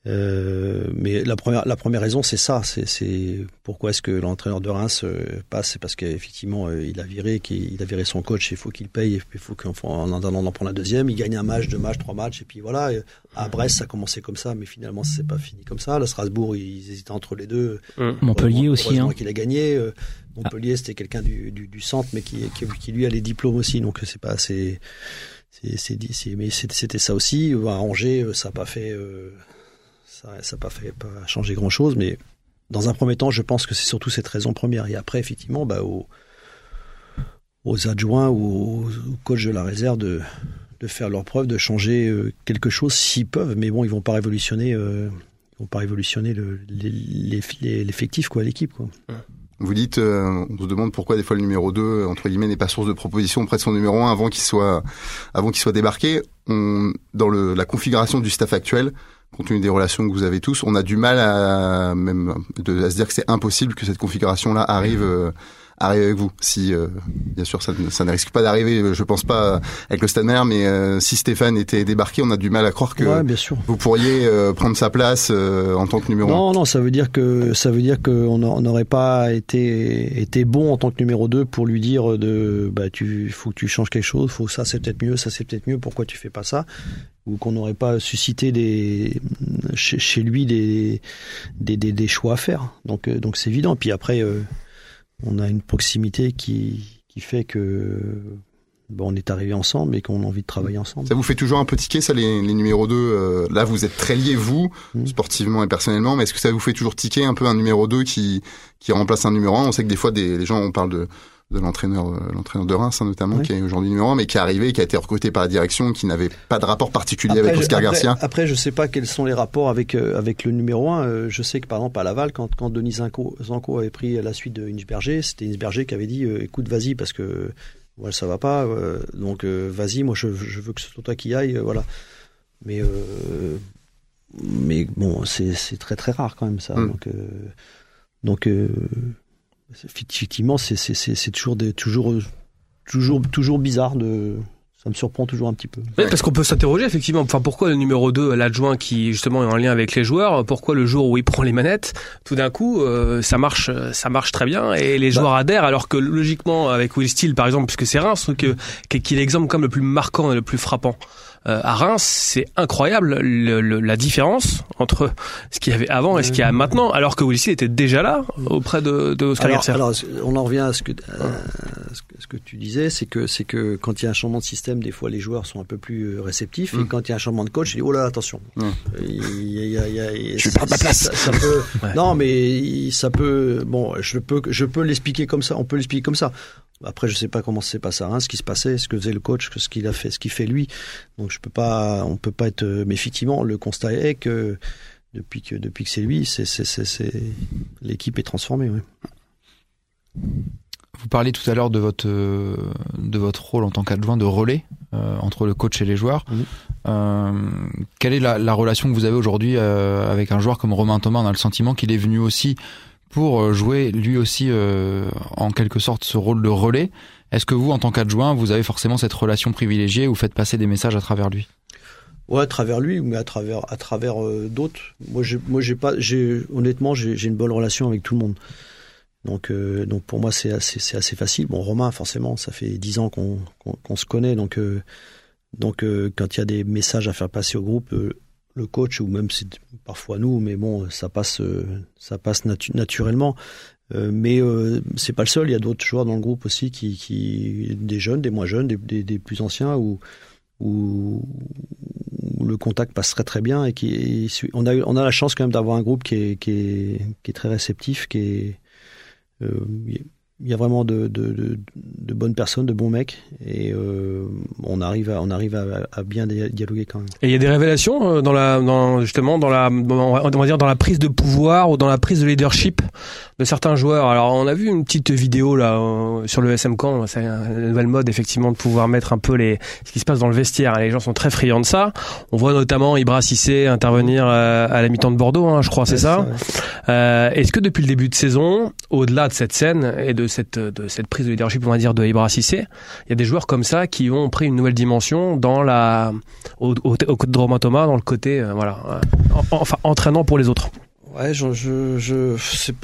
Euh, mais la première, la première raison, c'est ça. C'est, pourquoi est-ce que l'entraîneur de Reims euh, passe C'est parce qu'effectivement, euh, il a viré, qu'il il a viré son coach. Il faut qu'il paye. Il faut qu'en en attendant d'en prendre un deuxième, il gagne un match, deux matchs, trois matchs, et puis voilà. À Brest, ça a commencé comme ça, mais finalement, c'est pas fini comme ça. À Strasbourg, ils hésitaient entre les deux. Montpellier Heureusement- aussi. Hein. qu'il a gagné. Montpellier, c'était quelqu'un du, du, du centre, mais qui, qui, qui, lui a les diplômes aussi. Donc c'est pas c'est c'est mais c'était ça aussi. À Angers, euh, ça a pas fait euh, ça ça pas fait pas changer grand chose, mais dans un premier temps, je pense que c'est surtout cette raison première. Et après, effectivement, bah, aux, aux adjoints ou aux, coachs de la réserve de, de faire leur preuve, de changer euh, quelque chose s'ils peuvent. Mais bon, ils vont pas révolutionner, ils vont pas révolutionner le- l'effectif, quoi, l'équipe, quoi. Vous dites, euh, on se demande pourquoi des fois le numéro 2, entre guillemets, n'est pas source de proposition auprès de son numéro 1 avant qu'il soit, avant qu'il soit débarqué. On, dans le, la configuration du staff actuel, compte tenu des relations que vous avez tous, on a du mal à même de, à se dire que c'est impossible que cette configuration-là arrive arrive avec vous. Si, euh, bien sûr, ça, ça, ne risque pas d'arriver, je pense pas avec le Stade mais euh, si Stéphane était débarqué, on a du mal à croire que bien sûr. vous pourriez euh, prendre sa place en tant que numéro non, 1. Non, ça veut dire que ça veut dire qu'on n'aurait pas été été bon en tant que numéro 2 pour lui dire de bah tu faut que tu changes quelque chose, faut ça c'est peut-être mieux, ça c'est peut-être mieux, pourquoi tu fais pas ça? Ou qu'on n'aurait pas suscité des chez, chez lui des des, des des, choix à faire. Donc donc c'est évident. Puis après on a une proximité qui, qui fait que bon, on est arrivé ensemble et qu'on a envie de travailler ensemble. Ça vous fait toujours un peu tiquer, ça, les, les numéros 2 euh, Là, vous êtes très liés, vous, mmh. sportivement et personnellement, mais est-ce que ça vous fait toujours tiquer un peu un numéro 2 qui, qui remplace un numéro 1 On sait que des fois, des, les gens, on parle de de l'entraîneur euh, l'entraîneur de Reims hein, notamment qui est aujourd'hui numéro 1 mais qui est arrivé qui a été recruté par la direction qui n'avait pas de rapport particulier avec Oscar Garcia. après je sais pas quels sont les rapports avec euh, avec le numéro 1 euh, je sais que par exemple à Laval quand quand Denis Zanko, Zanko avait pris la suite de Inchberger c'était Inchberger qui avait dit écoute vas-y parce que voilà ça va pas donc vas-y moi je, je, veux que ce soit toi qui aille voilà. Mais mais bon c'est c'est très très rare quand même ça. Mm. donc donc effectivement, c'est toujours, des, toujours, toujours, toujours bizarre de. Ça me surprend toujours un petit peu. Oui, parce qu'on peut s'interroger effectivement. Enfin, pourquoi le numéro 2, l'adjoint qui justement est en lien avec les joueurs, pourquoi le jour où il prend les manettes, tout d'un coup, euh, ça marche, ça marche très bien et les bah. joueurs adhèrent. Alors que logiquement, avec Will Steele par exemple, puisque c'est Reims, que, qui est l'exemple comme le plus marquant et le plus frappant. Euh, à Reims, c'est incroyable la différence entre ce qu'il y avait avant et ce qu'il y a maintenant, alors que Willis était déjà là auprès de, de Oscar alors, alors, on en revient à ce que, ce que tu disais, c'est que c'est que quand il y a un changement de système, des fois les joueurs sont un peu plus euh, réceptifs, et mm. quand il y a un changement de coach, il dit oh là attention, mm. je vais ma place. Ça, peut, non mais ça peut, bon, je peux je peux l'expliquer comme ça, on peut l'expliquer comme ça. Après, je sais pas comment c'est passé à Reims, ce qui se passait, ce que faisait le coach, ce qu'il a fait, ce qu'il fait lui. Donc, je peux pas, on peut pas être. Mais effectivement, le constat est que depuis que depuis que c'est lui, c'est l'équipe est transformée. Vous parliez tout à l'heure de votre de votre rôle en tant qu'adjoint de relais euh, entre le coach et les joueurs. Euh, quelle est la, la, relation que vous avez aujourd'hui euh, avec un joueur comme Romain Thomas On a le sentiment qu'il est venu aussi pour euh, jouer lui aussi euh, en quelque sorte ce rôle de relais. Est-ce que vous, en tant qu'adjoint, vous avez forcément cette relation privilégiée ou faites passer des messages à travers lui? Ouais, à travers lui, mais à travers à travers euh, d'autres. Moi, moi j'ai pas, honnêtement, j'ai une bonne relation avec tout le monde. Donc donc pour moi c'est assez c'est assez facile. Bon, Romain, forcément, ça fait dix ans qu'on qu'on se connaît, donc donc quand il y a des messages à faire passer au groupe, le coach ou même c'est parfois nous, mais bon, ça passe, ça passe naturellement. Euh, mais euh, c'est pas le seul. Il y a d'autres joueurs dans le groupe aussi qui, qui des jeunes, des moins jeunes, des, des, plus anciens où, où, le contact passe très très bien et qui on a on a la chance quand même d'avoir un groupe qui est qui est, qui est très réceptif, qui est euh, il y a vraiment de, de, de, de, bonnes personnes, de bons mecs, et euh, on arrive, à, on arrive à, à, bien dialoguer quand même. Et il y a des révélations euh, dans la, dans, justement dans la, on va dire dans la prise de pouvoir ou dans la prise de leadership de certains joueurs. Alors on a vu une petite vidéo là euh, sur le SM Camp, c'est une nouvelle mode effectivement de pouvoir mettre un peu les, ce qui se passe dans le vestiaire. Les gens sont très friands de ça. On voit notamment Ibra Cissé intervenir euh, à la mi-temps de Bordeaux, hein, je crois, c'est ça. Est-ce que depuis le début de saison, au-delà de cette scène et de cette, de cette prise de leadership, on va dire, de Ibra Cissé, il y a des joueurs comme ça qui ont pris une nouvelle dimension dans la, au, au, au de Romain Thomas, dans le côté, euh, voilà, euh, enfin, entraînant pour les autres. Ouais, je, je, je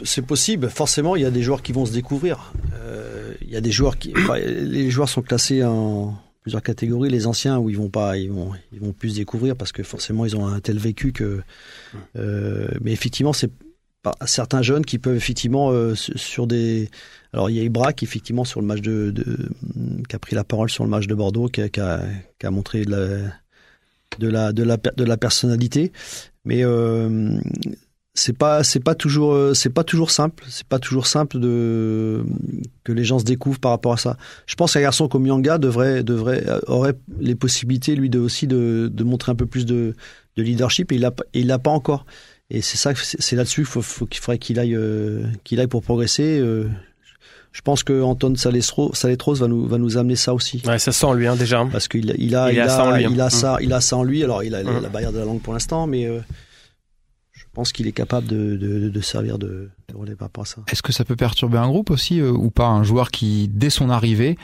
c'est possible. Forcément, il y a des joueurs qui vont se découvrir. Euh, il y a des joueurs qui, enfin, les joueurs sont classés en plusieurs catégories. Les anciens où ils vont pas, ils vont, ils vont plus se découvrir parce que forcément ils ont un tel vécu que. Euh, mais effectivement, c'est certains jeunes qui peuvent effectivement euh, sur des alors il y a Ibra qui effectivement sur le match de, qui a pris la parole sur le match de Bordeaux qui a, qui a, montré de la de la de la de la personnalité. Mais euh, c'est pas c'est pas toujours euh, c'est pas toujours simple. C'est pas toujours simple de que les gens se découvrent par rapport à ça. Je pense qu'un garçon comme Yanga devrait devrait aurait les possibilités lui aussi de, de montrer un peu plus de, de leadership. Et il a il l'a pas encore et c'est ça c'est là-dessus faut, faut qu'il faudrait qu'il aille euh, qu'il aille pour progresser euh, Je pense que Anton Saletros, Saletros va nous va nous amener ça aussi. Ouais, ça sent lui hein, déjà. Parce qu'il il a il, a, ça en lui, il a hein. ça il a ça en lui. Alors il a la barrière de la langue pour l'instant, mais euh, je pense qu'il est capable de, de, de servir de, de relais par rapport à ça. Est-ce que ça peut perturber un groupe aussi euh, ou pas? Un joueur qui, dès son arrivée,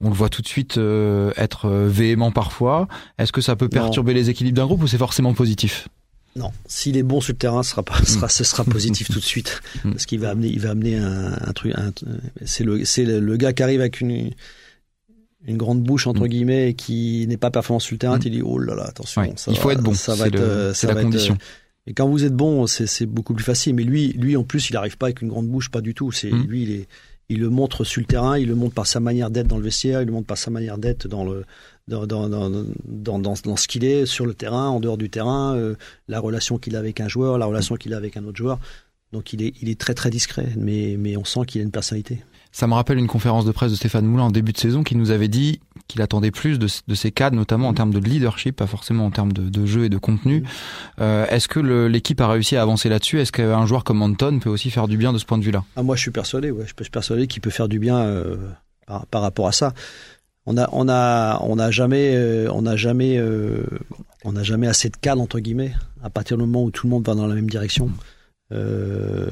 on le voit tout de suite euh, être véhément parfois. Est-ce que ça peut Non. perturber les équilibres d'un groupe ou c'est forcément positif? Non, s'il est bon sur le terrain, ce sera pas, ce sera, ce sera positif tout de suite, Mm. parce qu'il va amener, il va amener un, un truc. un- C'est le, c'est le, le gars qui arrive avec une une grande bouche entre Mm. guillemets et qui n'est pas performant sur le terrain. Mm. Tu dis oh là là, attention, Ouais, ça Il va- faut être bon, Ça va c'est être, le- euh, c'est ça la va être, condition. euh, Et quand vous êtes bon, c'est c'est beaucoup plus facile. Mais lui, lui en plus, il arrive pas avec une grande bouche, pas du tout. C'est Mm. lui, il est, il le montre sur le terrain, il le montre par sa manière d'être dans le vestiaire, il le montre par sa manière d'être dans le dans dans dans dans, ce qu'il est sur le terrain, en dehors du terrain, euh, la relation qu'il a avec un joueur, la relation qu'il a avec un autre joueur. Donc il est il est très très discret, mais mais on sent qu'il a une personnalité. Ça me rappelle une conférence de presse de Stéphane Moulin en début de saison qui nous avait dit qu'il attendait plus de, de ses cadres, notamment en termes de leadership, pas forcément en termes de, de jeu et de contenu. Euh, Est-ce que l'équipe a réussi à avancer là-dessus? Est-ce qu'un joueur comme Anton peut aussi faire du bien de ce point de vue-là? Ah, moi, je suis persuadé, ouais, je suis persuadé qu'il peut faire du bien euh, par, par rapport à ça. On a, on a, on a jamais, euh, on a jamais, euh, on n'a jamais assez de cadre entre guillemets. À partir du moment où tout le monde va dans la même direction. Euh,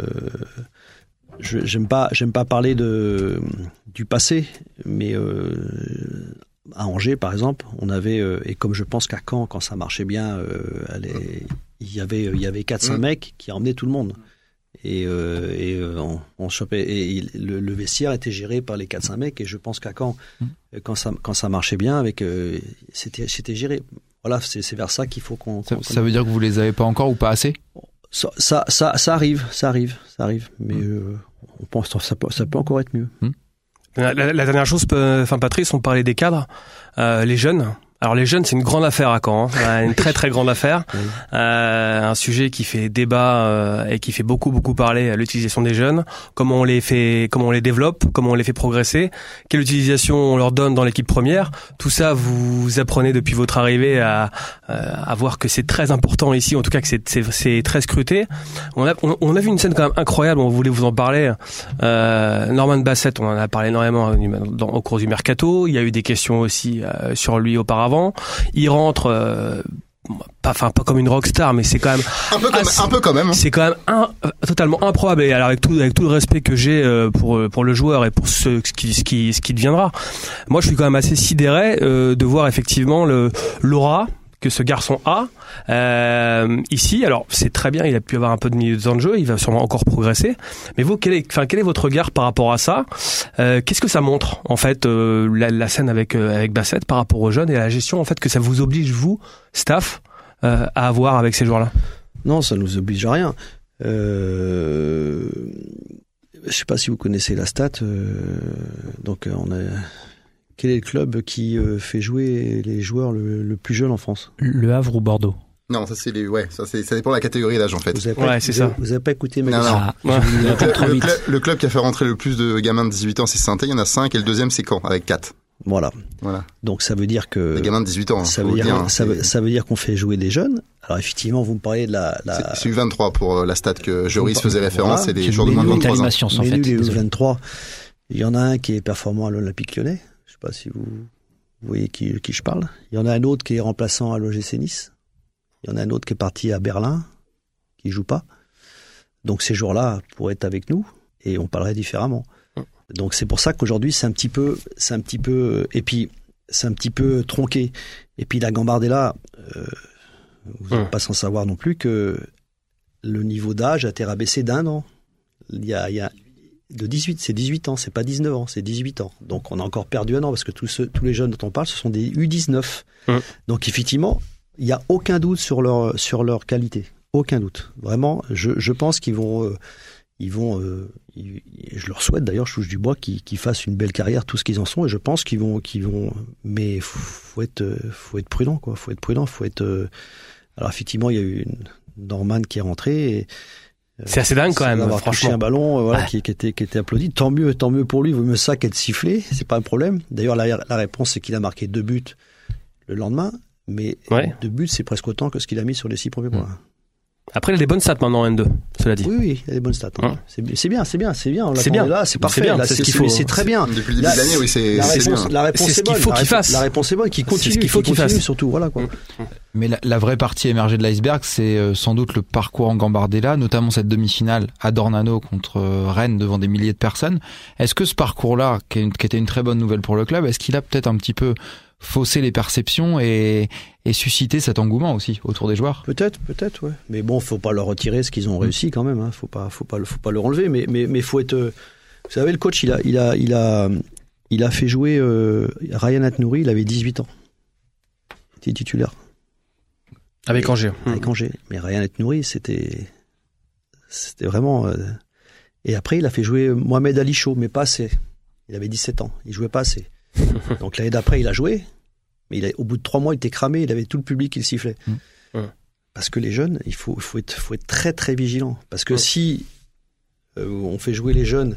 j'aime pas, j'aime pas parler de du passé, mais euh, à Angers, par exemple, on avait, et comme je pense qu'à Caen, quand ça marchait bien, il y avait, il y avait 4-5 Mm. mecs qui emmenaient tout le monde et, euh, et euh, on, on chopait et il- le, le vestiaire était géré par les 4-5 mecs et je pense qu'à quand Mm. quand ça quand ça marchait bien avec euh, c'était c'était géré. Voilà c'est c'est vers ça qu'il faut qu'on ça, qu'on- ça veut dire que vous les avez pas encore ou pas assez? Ça, ça ça ça arrive ça arrive ça arrive mais euh, on pense que ça peut ça peut encore être mieux. La, la- la dernière chose, euh, enfin Patrice, on parlait des cadres, euh, les jeunes. Alors les jeunes, c'est une grande affaire à Caen, hein. Une très très grande affaire. Oui. Euh, un sujet qui fait débat euh, et qui fait beaucoup beaucoup parler à l'utilisation des jeunes. Comment on les fait, comment on les développe, comment on les fait progresser, quelle utilisation on leur donne dans l'équipe première. Tout ça, vous apprenez depuis votre arrivée à, euh, à voir que c'est très important ici, en tout cas que c'est- c'est c'est très scruté. On a, on, on a vu une scène quand même incroyable, on voulait vous en parler. Euh, Norman Bassett, on en a parlé énormément dans- au cours du mercato. Il y a eu des questions aussi euh, sur lui auparavant. Il rentre, euh, pas, enfin pas comme une rockstar, mais c'est quand même, Un peu, comme, c'est- un peu quand même. hein. c'est quand même un, euh, totalement improbable. Et alors avec tout, avec tout le respect que j'ai euh, pour euh, pour le joueur et pour ce, ce qui ce qui ce qui deviendra, moi je suis quand même assez sidéré euh, de voir effectivement le l'aura que ce garçon a euh, ici. Alors c'est très bien, il a pu avoir un peu de milieu de temps jeu, il va sûrement encore progresser. Mais vous, quel est, enfin quel est votre regard par rapport à ça? Euh, Qu'est-ce que ça montre en fait euh, la, la scène avec euh, avec Bassett par rapport aux jeunes et à la gestion en fait que ça vous oblige vous staff euh, à avoir avec ces joueurs-là? Non ça nous oblige à rien euh, je sais pas si vous connaissez la stat euh, donc euh, on a quel est le club qui euh, fait jouer les joueurs le, le plus jeune en France? Le Havre ou Bordeaux? Non, ça c'est les, ouais, ça c'est, ça dépend de la catégorie d'âge en fait. Vous avez pas, Ouais, c'est vous ça. avez- Vous avez pas écouté ma Non. Ah, Ouais. Le club, trop le vite. club- le club qui a fait rentrer le plus de gamins de 18 ans, c'est saint Il y en a 5 et le deuxième c'est Caen avec 4. Voilà. Voilà. Donc ça veut dire que Des gamins de 18 ans. hein, ça faut veut dire hein, ça veut, ça veut dire qu'on fait jouer des jeunes. Alors effectivement, vous me parlez de la, la C'est c'est U23 pour euh, la stat que Joris faisait référence, Voilà. c'est des joueurs de moins de nous, 23 ans. animation sans Mais fait. nous, les désolé. U23, il y en a un qui est performant à l'Olympique Lyonnais. Je sais pas si vous, vous voyez qui, qui je parle. Il y en a un autre qui est remplaçant à l'OGC Nice. Il y en a un autre qui est parti à Berlin, qui joue pas. Donc ces joueurs-là pourraient être avec nous et on parlerait différemment. Donc c'est pour ça qu'aujourd'hui c'est un petit peu, c'est un petit peu, et puis c'est un petit peu tronqué. Et puis la Gambardella, euh, vous n'êtes Hum. pas sans savoir non plus que le niveau d'âge a été rabaissé d'un an. Il y a, il y a de 18, c'est 18 ans, c'est pas 19 ans, c'est 18 ans. Donc on a encore perdu un an parce que tous ceux, tous les jeunes dont on parle, ce sont des U19. Hum. Donc effectivement, il y a aucun doute sur leur sur leur qualité, aucun doute. Vraiment, je, je pense qu'ils vont euh, ils vont euh, ils- je leur souhaite d'ailleurs, je touche du bois qu'ils qu'ils fassent une belle carrière tout ce qu'ils en sont et je pense qu'ils vont qu'ils vont mais faut, faut être euh, faut être prudent quoi, faut être prudent, faut être euh, alors effectivement, il y a eu une Norman qui est rentré et C'est assez dingue quand même, touché franchement. un ballon euh, voilà, Ouais. qui, qui était qui était applaudi. Tant mieux, tant mieux pour lui. Vaut mieux ça qu'être sifflé. C'est pas un problème. D'ailleurs, la, la réponse c'est qu'il a marqué deux buts le lendemain, mais Ouais. deux buts c'est presque autant que ce qu'il a mis sur les six premiers points. Après, il a des bonnes stats maintenant en N2, cela dit. Oui, oui, il a des bonnes stats. hein. Hein. C'est bien, c'est bien, c'est bien. C'est bien. Là, c'est parfait. c'est ce qu'il faut. c'est très bien. Depuis le début de l'année, oui, c'est La c'est réponse, bien. la réponse est qu'il bonne. faut La qu'il réponse- fasse. La réponse est bonne, qu'il C'est ce continue, qu'il faut qu'il continue fasse. surtout. Voilà quoi. Mais la, la vraie partie émergée de l'iceberg, c'est euh, sans doute le parcours en Gambardella, notamment cette demi-finale à Dornano contre euh, Rennes devant des milliers de personnes. Est-ce que ce parcours-là, qui, est qui était une très bonne nouvelle pour le club, est-ce qu'il a peut-être un petit peu faussé les perceptions et, et suscité cet engouement aussi autour des joueurs Peut-être, peut-être, ouais. Mais bon, faut pas leur retirer ce qu'ils ont réussi quand même. Hein. Faut pas, faut pas, le- faut pas leur enlever. Mais, mais, mais faut être. euh, Vous savez, le coach, il a, il a, il a, il a fait jouer euh, Ryan Atnouri. Il avait 18 ans. Il était titulaire Avec Angers. avec Angers. Mais Ryan Atnouri, c'était, c'était vraiment. euh, Et après, il a fait jouer Mohamed Ali Chaud, mais pas assez. Il avait 17 ans. Il jouait pas assez. Donc l'année d'après, il a joué. Mais il a- au bout de trois mois, il était cramé. Il avait tout le public qui le sifflait. Mm. Parce que les jeunes, il faut, faut, être, faut être très très vigilant. Parce que si euh, on fait jouer les jeunes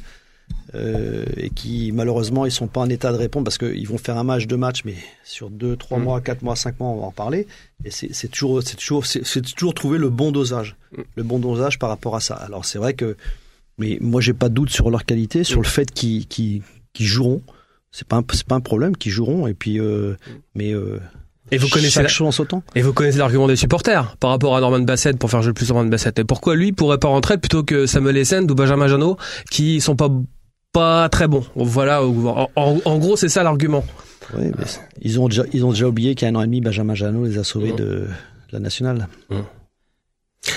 euh, et qui malheureusement ils sont pas en état de répondre parce qu'ils vont faire un match, deux matchs, mais sur deux, trois Mm. mois, quatre mois, cinq mois, on va en parler. Et c'est toujours, c'est toujours, c'est toujours trouver le bon dosage, Mm. le bon dosage par rapport à ça. Alors c'est vrai que, mais moi j'ai pas de doute sur leur qualité, sur le fait qu'ils joueront. C'est pas c'est pas un problème qu'ils joueront. Et puis, euh, mais euh, Et vous connaissez chaque la- son temps. Et vous connaissez l'argument des supporters par rapport à Norman Bassett pour faire jouer plus Norman Bassett. Et pourquoi lui pourrait pas rentrer plutôt que Samuel Essend ou Benjamin Janot qui sont pas pas très bons? Voilà, en, en- en gros c'est ça l'argument. Oui, mais c'est- ils ont déjà, ils ont déjà oublié qu'il y a un an et demi, Benjamin Janot les a sauvés Mm. de, de la nationale.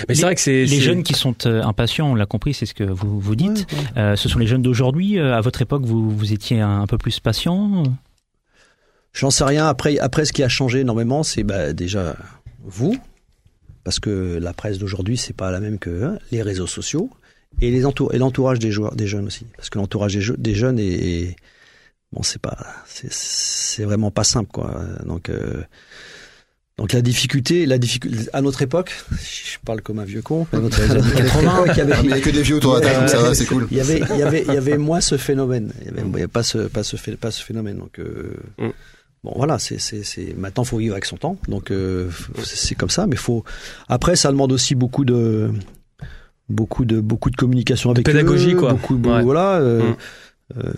Mais c'est vrai que c'est Les c'est- jeunes qui sont euh, impatients, on l'a compris, c'est ce que vous vous dites. Ouais, ouais. Euh, ce sont les jeunes d'aujourd'hui. Euh, à votre époque, vous, vous étiez un, un peu plus patient. J'en sais rien. Après, après, ce qui a changé énormément, c'est bah, déjà vous, parce que la presse d'aujourd'hui, c'est pas la même que hein, les réseaux sociaux et les entour et l'entourage des joueurs, des jeunes aussi, parce que l'entourage des, jeux- des jeunes est, est- bon, c'est pas, c'est- c'est vraiment pas simple, quoi. Donc, euh, donc la difficulté, la difficulté à notre époque, je parle comme un vieux con. À notre, à notre époque, il y avait- Ah, il n'y a que des vieux autour de la table, ça va, c'est cool. il y avait, il y avait, il y avait moins ce phénomène. Il y avait, il y avait pas ce, pas ce, pas ce phénomène. Donc, euh, Mm. bon, voilà, c'est, c'est, c'est, maintenant, faut vivre avec son temps. Donc, euh, c'est comme ça, mais faut, après, ça demande aussi beaucoup de, beaucoup de, beaucoup de communication avec pédagogie, eux, quoi. Beaucoup, Ouais. voilà, euh, Mm. euh,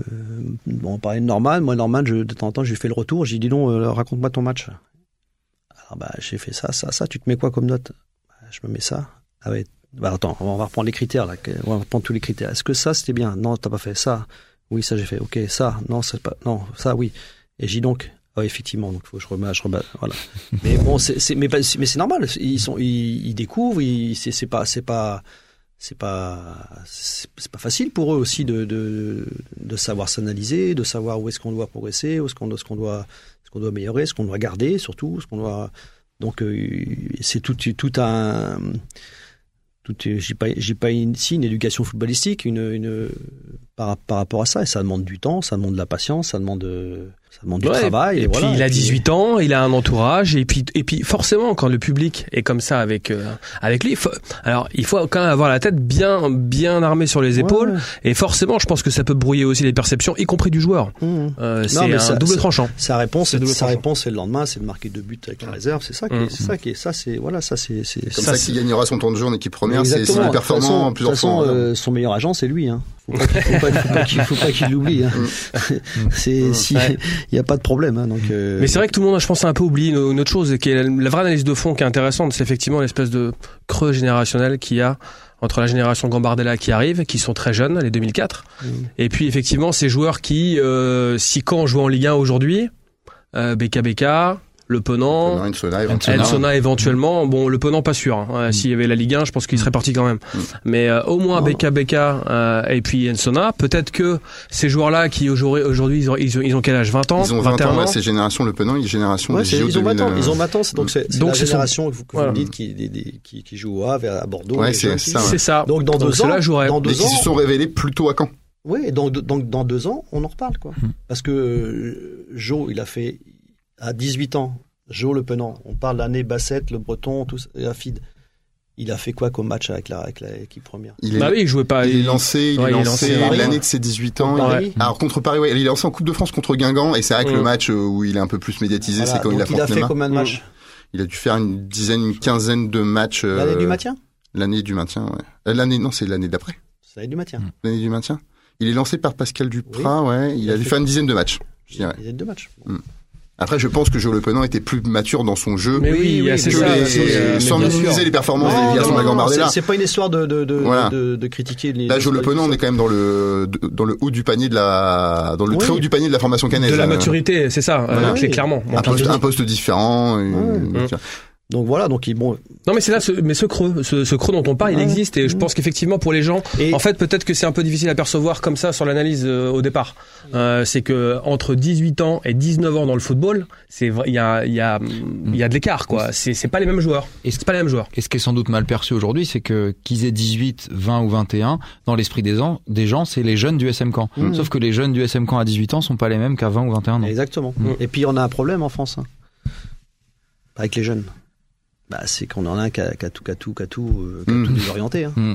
bon, on parlait de Norman. Moi, Norman, je, de temps en temps, je lui fais le retour. J'ai dit, non, euh, raconte-moi ton match. Alors, bah, j'ai fait ça, ça, ça. Tu te mets quoi comme note? Bah, je me mets ça. Ah ouais. Bah, attends, on va reprendre les critères, là. On va reprendre tous les critères. Est-ce que ça, c'était bien? Non, t'as pas fait ça. Oui, ça, j'ai fait. Ok, ça. Non, c'est pas, non, ça, oui. Et j'ai dit donc, ah, effectivement, donc faut que je remets, je remets, voilà. mais bon, c'est, mais, c'est normal. Ils sont, ils, ils découvrent, ils, c'est, pas, c'est pas, c'est pas, c'est c'est pas facile pour eux aussi de, de, de savoir s'analyser, de savoir où est-ce qu'on doit progresser, où est-ce qu'on, ce qu'on doit, ce qu'on doit améliorer, ce qu'on doit garder, surtout, ce qu'on doit, donc, euh, c'est tout, un, tout, j'ai pas, j'ai pas ici une éducation footballistique, une, par, par rapport à ça, et ça demande du temps, ça demande de la patience, ça demande, de, ça demande du Ouais, travail. Et, voilà. puis il a 18 ans, il a un entourage et puis et puis forcément quand le public est comme ça avec euh, avec lui, il faut- alors il faut quand même avoir la tête bien bien armée sur les épaules ouais. et forcément je pense que ça peut brouiller aussi les perceptions y compris du joueur. Mmh. Euh, c'est mais un ça- double tranchant. Sa réponse, double sa tranchant. réponse, c'est le lendemain, c'est de marquer deux buts avec la réserve. C'est ça, qui est- Mm. c'est ça qui est, ça, c'est voilà, ça c'est, c'est Comme ça, ça, qu'il gagnera son temps de jeu en équipe première, c'est performant plusieurs façon, fois. son meilleur agent, c'est lui. Hein. Faut pas, qu'il- faut pas, qu'il, qu'il l'oublie. Hein. c'est, si, Ouais. il y a pas de problème. Hein, donc. euh, Mais c'est vrai que tout le monde, je pense, a un peu oublié une, une autre chose, et qui est la, la vraie analyse de fond qui est intéressante, c'est effectivement l'espèce de creux générationnel qu'il y a entre la génération Gambardella qui arrive, qui sont très jeunes, les 2004, Mm. et puis effectivement ces joueurs qui, euh, si quand jouent en Ligue 1 aujourd'hui, euh, BKBK, Le Penant. Ensona. Ensona éventuellement, bon le Penant pas sûr. Hein. Euh, S'il y avait la Ligue 1, je pense qu'il serait parti quand même. Mm. Mais euh, au moins Non. BKBK euh, et puis Ensona, peut-être que ces joueurs-là qui aujourd'hui aujourd'hui ils ont, ils ont ils ont quel âge? 20 ans, Ils ont 20 21 ans, ouais, c'est génération Le Penant, génération Ouais, des c'est- JO ils ont 20 ans, 2000, ils ont 20 ans, c'est donc c'est, la génération que vous, que voilà. dites qui, des- des- qui, qui joue au Havre, à Bordeaux. Ouais, c'est ça, ouais. C'est ça. Donc dans deux cela ans, jouerait. dans deux qui ans, se sont révélés plutôt à Caen. Oui, donc, donc dans deux ans, on en reparle, quoi. Parce que euh, Joe, il a fait à 18 ans, Joe Le Penant. On parle l'année Bassette, le Breton, tout ça, Afid. Il a fait quoi comme match avec la l'équipe première Il est, Bah oui, il jouait pas. il est lancé, il Ouais, est il est lancé l'année de ses 18 ans. Contre il- Paris. Alors contre Paris, ouais, il est lancé en Coupe de France contre Guingamp et c'est vrai que Mm. le match euh, où il est un peu plus médiatisé, Voilà. c'est quand il il a fait combien de Mm. matchs Il a dû faire une dizaine, une quinzaine de matchs. euh, L'année du maintien L'année du maintien, ouais. Euh, L'année, non, c'est l'année d'après. Ça va être du maintien. L'année du maintien. Il est lancé par Pascal Duprat, ouais. Il, Il a a dû fait- faire une dizaine de matchs, je dirais. Il y a deux matchs. Après, je pense que Jo Le Penant était plus mature dans son jeu Mais oui, Oui, c'est que ça. les- euh, sans minimiser les performances Non, des garçons de c'est- pas une histoire de, de, de, Voilà. de, de critiquer les. Là, Jo Le Penant, on est quand même dans le de- dans le haut du panier de la dans le très haut du panier de la formation canaise. De la Euh, maturité, c'est ça, euh, Voilà. Oui. clairement. En Un poste, un poste différent. une-. Donc voilà, donc ils bon. Non mais c'est là, ce, mais ce creux, ce, ce creux dont on parle, il existe et je Mm. pense qu'effectivement pour les gens, Et en fait peut-être que c'est un peu difficile à percevoir comme ça sur l'analyse euh, au départ. Euh, c'est que entre 18 ans et 19 ans dans le football, c'est vrai- il y a il y a il y a de l'écart quoi. C'est c'est pas les mêmes joueurs. Et C'est pas les mêmes joueurs. Et ce qui est sans doute mal perçu aujourd'hui, c'est que qu'ils aient 18, 20 ou 21, dans l'esprit des, ans, des gens, c'est les jeunes du SM Camp. Mmh. Sauf que les jeunes du SM Camp à 18 ans sont pas les mêmes qu'à 20 ou 21 ans. exactement. Mm. Et puis on a un problème en France hein, avec les jeunes. Bah, c'est qu'on en a un qui a, qui a tout, qui a tout, qui a tout, euh, qui a Mm. tout désorienté. Hein. Mm.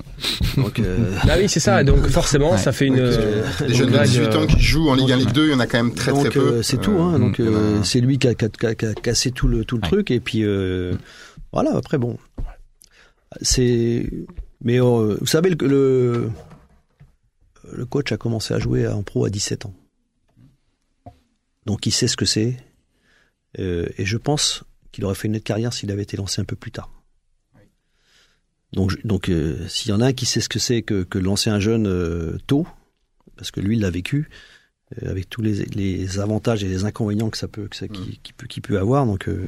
Donc euh, Ah oui c'est ça. Donc forcément Ouais. ça fait une. Donc, euh, Les une jeunes de vague, 18 euh, ans qui jouent en Ligue 1, Ligue 2, il y en a quand même très donc, très peu. euh, c'est tout. Hein. Euh, Donc en a- euh, c'est lui qui a, qui a- qui a- qui a cassé tout le tout le Ouais. truc et puis euh, voilà. Après bon, c'est mais euh, vous savez le, le le coach a commencé à jouer en pro à 17 ans. Donc il sait ce que c'est Euh, et je pense qu'il aurait fait une autre carrière s'il avait été lancé un peu plus tard. Donc, donc euh, s'il y en a un qui sait ce que c'est que, que lancer un jeune euh, tôt, parce que lui il l'a vécu, euh, avec tous les, les avantages et les inconvénients que ça peut, que ça, qui, qui peut, qui peut avoir. Donc, euh,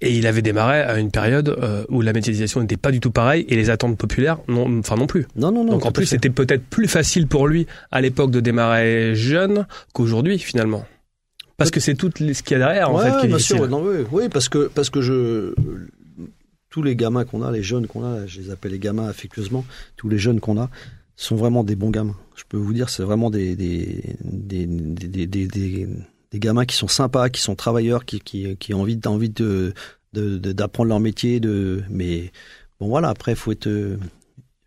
Et il avait démarré à une période euh, où la médiatisation n'était pas du tout pareille et les attentes populaires non, enfin non plus. non, non, non. Donc en plus c'était peut-être plus facile pour lui à l'époque de démarrer jeune qu'aujourd'hui finalement. Parce que c'est tout ce qu'il y a derrière en fait qui est bien difficile. sûr, non, oui, oui, parce que parce que je tous les gamins qu'on a, les jeunes qu'on a, je les appelle les gamins affectueusement, tous les jeunes qu'on a sont vraiment des bons gamins. Je peux vous dire, c'est vraiment des des des, des, des, gamins qui sont sympas, qui sont travailleurs, qui qui, qui ont envie envie de d'apprendre leur métier, de mais bon voilà, après faut être euh,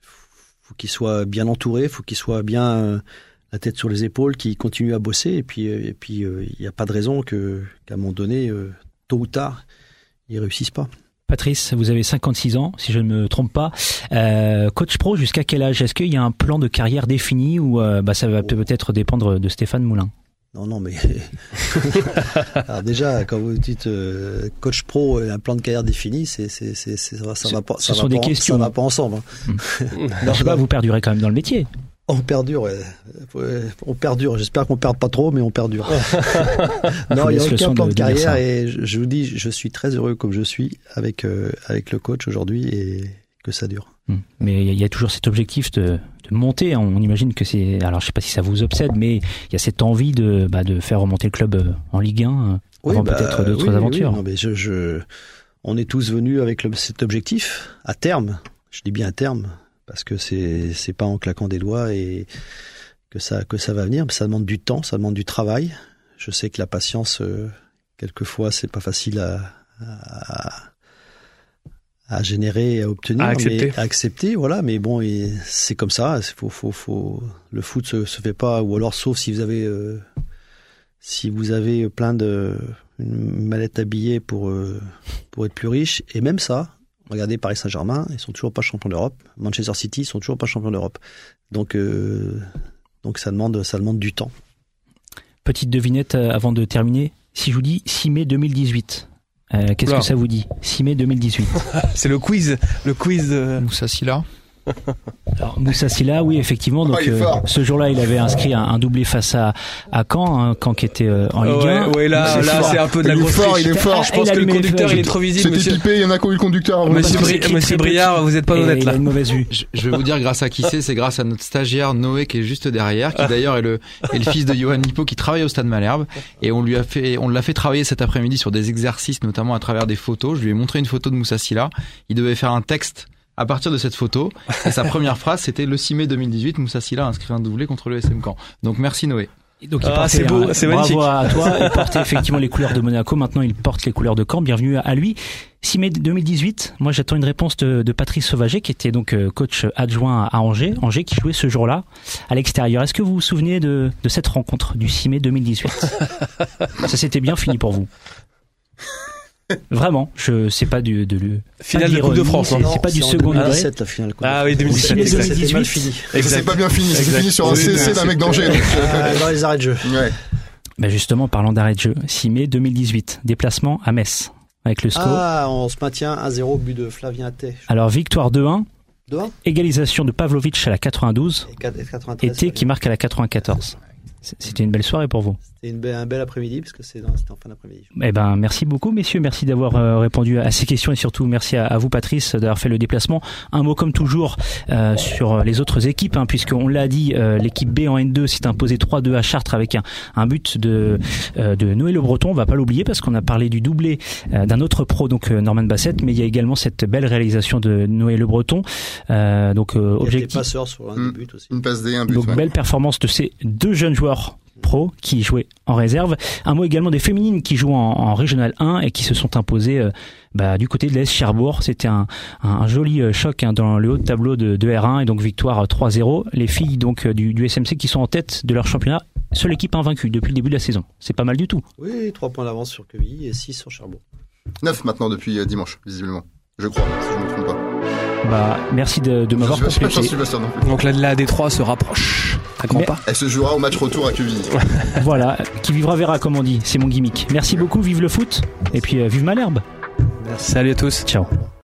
faut qu'ils soient bien entourés, faut qu'ils soient bien la tête sur les épaules, qui continuent à bosser. Et puis, euh, et puis, euh, il n'y a pas de raison que qu'à un moment donné, euh, tôt ou tard, ils réussissent pas. Patrice, vous avez 56 ans, si je ne me trompe pas. Euh, coach pro, jusqu'à quel âge? Est-ce qu'il y a un plan de carrière défini ou bah, ça va peut-être dépendre de Stéphane Moulin? Non, non, mais alors déjà, quand vous dites euh, coach pro et un plan de carrière défini, c'est, c'est, c'est, ça, va- ça va pas, ce ça sont va des pas, questions. ça va pas ensemble. hein. Je sais pas, vous perdurez quand même dans le métier. On perdure, ouais. On perdure. J'espère qu'on perde pas trop, mais on perdure. non, il n'y a aucun plan de- carrière et je, je vous dis, je suis très heureux comme je suis avec euh, avec le coach aujourd'hui et que ça dure. Hmm. Mais il y a- il y a toujours cet objectif de, de monter. On imagine que c'est. Alors, je sais pas si ça vous obsède, mais il y a cette envie de, bah, de faire remonter le club euh, en Ligue 1 euh, avant bah, peut-être d'autres oui, aventures. oui. Non, mais je, je- on est tous venus avec le- cet objectif à terme. Je dis bien à terme parce que c'est c'est pas en claquant des doigts et que ça que ça va venir. Mais ça demande du temps, ça demande du travail. Je sais que la patience, euh, quelquefois, c'est pas facile à, à à générer et à obtenir, À accepter. mais à accepter, voilà. Mais bon, c'est comme ça. Faut, faut, faut. Le foot se, se fait pas, ou alors sauf si vous avez euh, si vous avez plein de une mallette à billets pour euh, pour être plus riche et même ça regardez Paris Saint-Germain ils sont toujours pas champions d'Europe Manchester City ils sont toujours pas champions d'Europe donc euh, donc ça demande ça demande du temps Petite devinette euh, avant de terminer. Si je vous dis 6 mai 2018, euh, qu'est-ce que ça vous dit? 6 mai 2018. C'est le quiz, le quiz. Moussa Silla. Alors, Moussa Silla, oui, effectivement. Donc, Oh, euh, fort. ce jour-là, il avait inscrit un, un doublé face à, à Caen, hein, Caen qui était euh, en Ligue 1. ouais, ouais, là, C'est là, c'est un peu de la Il est grosse fort, il est fort. Je Ah, pense que le conducteur, il est trop visible, C'était monsieur. pipé, il y en a qui ont eu le conducteur. Monsieur, Bri- Monsieur Briard, vous êtes pas Et honnête il là. a une mauvaise vue. Je, je vais vous dire grâce à qui c'est, c'est grâce à notre stagiaire Noé qui est juste derrière, qui d'ailleurs est le, est le fils de Johan Lipo qui travaille au Stade Malherbe. Et on lui a fait, on l'a fait travailler cet après-midi sur des exercices, notamment à travers des photos. Je lui ai montré une photo de Moussa Silla. Il devait faire un texte à partir de cette photo. Et sa première phrase, c'était le 6 mai 2018, Moussa Silla a inscrit un doublé contre le SM Caen. Donc merci Noé. Et Donc, il Ah, portait c'est beau, c'est bravo magnifique. à toi. Il portait effectivement les couleurs de Monaco. Maintenant, il porte les couleurs de Caen. Bienvenue à lui. 6 mai 2018. Moi, j'attends une réponse de, de Patrice Sauvaget, qui était donc euh, coach adjoint à Angers. Angers qui jouait ce jour-là à l'extérieur. Est-ce que vous vous souvenez de, de cette rencontre du 6 mai 2018 Ça s'était bien fini pour vous. Vraiment, je sais pas du de le Finale de Coupe de France. c'est- hein. c'est pas du second degré. 2017, la finale. Coupe Ah oui, France. 2017, C'était- exact. C'était mal 2018. fini. S'est pas bien fini, c'est Exact. fini sur un Oui, CC d'un mec d'Angers. donc, euh, Dans les arrêts de jeu. ouais. Bah justement, parlant d'arrêt de jeu, 6 mai 2018, déplacement à Metz avec le score. Ah, on se maintient 1-0 but de Flavien Atté. Alors victoire 2-1, 2-1 égalisation de Pavlovic à la 92, et 4 et 93. et T qui marque à la 94. C'était une belle soirée pour vous. C'était un bel après-midi parce que c'était en fin d'après-midi. Eh ben, merci beaucoup, messieurs. Merci d'avoir euh, répondu à ces questions et surtout merci à, à vous, Patrice, d'avoir fait le déplacement. Un mot comme toujours euh, sur les autres équipes, hein, puisqu'on l'a dit, euh, l'équipe B en N2 s'est imposée 3-2 à Chartres avec un, un but de, euh, de Noël Le Breton. On va pas l'oublier parce qu'on a parlé du doublé euh, d'un autre pro, donc euh, Norman Bassett, mais il y a également cette belle réalisation de Noël Le Breton. Euh, donc euh, Il y a des objectif. passeurs sur un des buts aussi. Une passe D, un but. Donc ouais. belle performance de ces deux jeunes joueurs pro qui jouaient en réserve. Un mot également des féminines qui jouent en, en Régional 1 et qui se sont imposées euh, bah, du côté de l'Est Cherbourg. C'était un, un, un joli euh, choc hein, dans le haut de tableau de, de R1 et donc victoire euh, 3-0. Les filles donc euh, du, du SMC qui sont en tête de leur championnat. Seule équipe invaincue depuis le début de la saison. C'est pas mal du tout. Oui, 3 points d'avance sur Quevilly et 6 sur Cherbourg. 9 maintenant depuis euh, dimanche, visiblement. Je crois, si je me trompe pas. Bah, merci de, de m'avoir complété. Donc là, la D3 se rapproche à grands Mais- pas. Elle se jouera au match retour à Quevilly. Voilà, qui vivra verra comme on dit. C'est mon gimmick. Merci beaucoup, vive le foot et puis euh, vive Malherbe. Merci. Salut à tous. Ciao.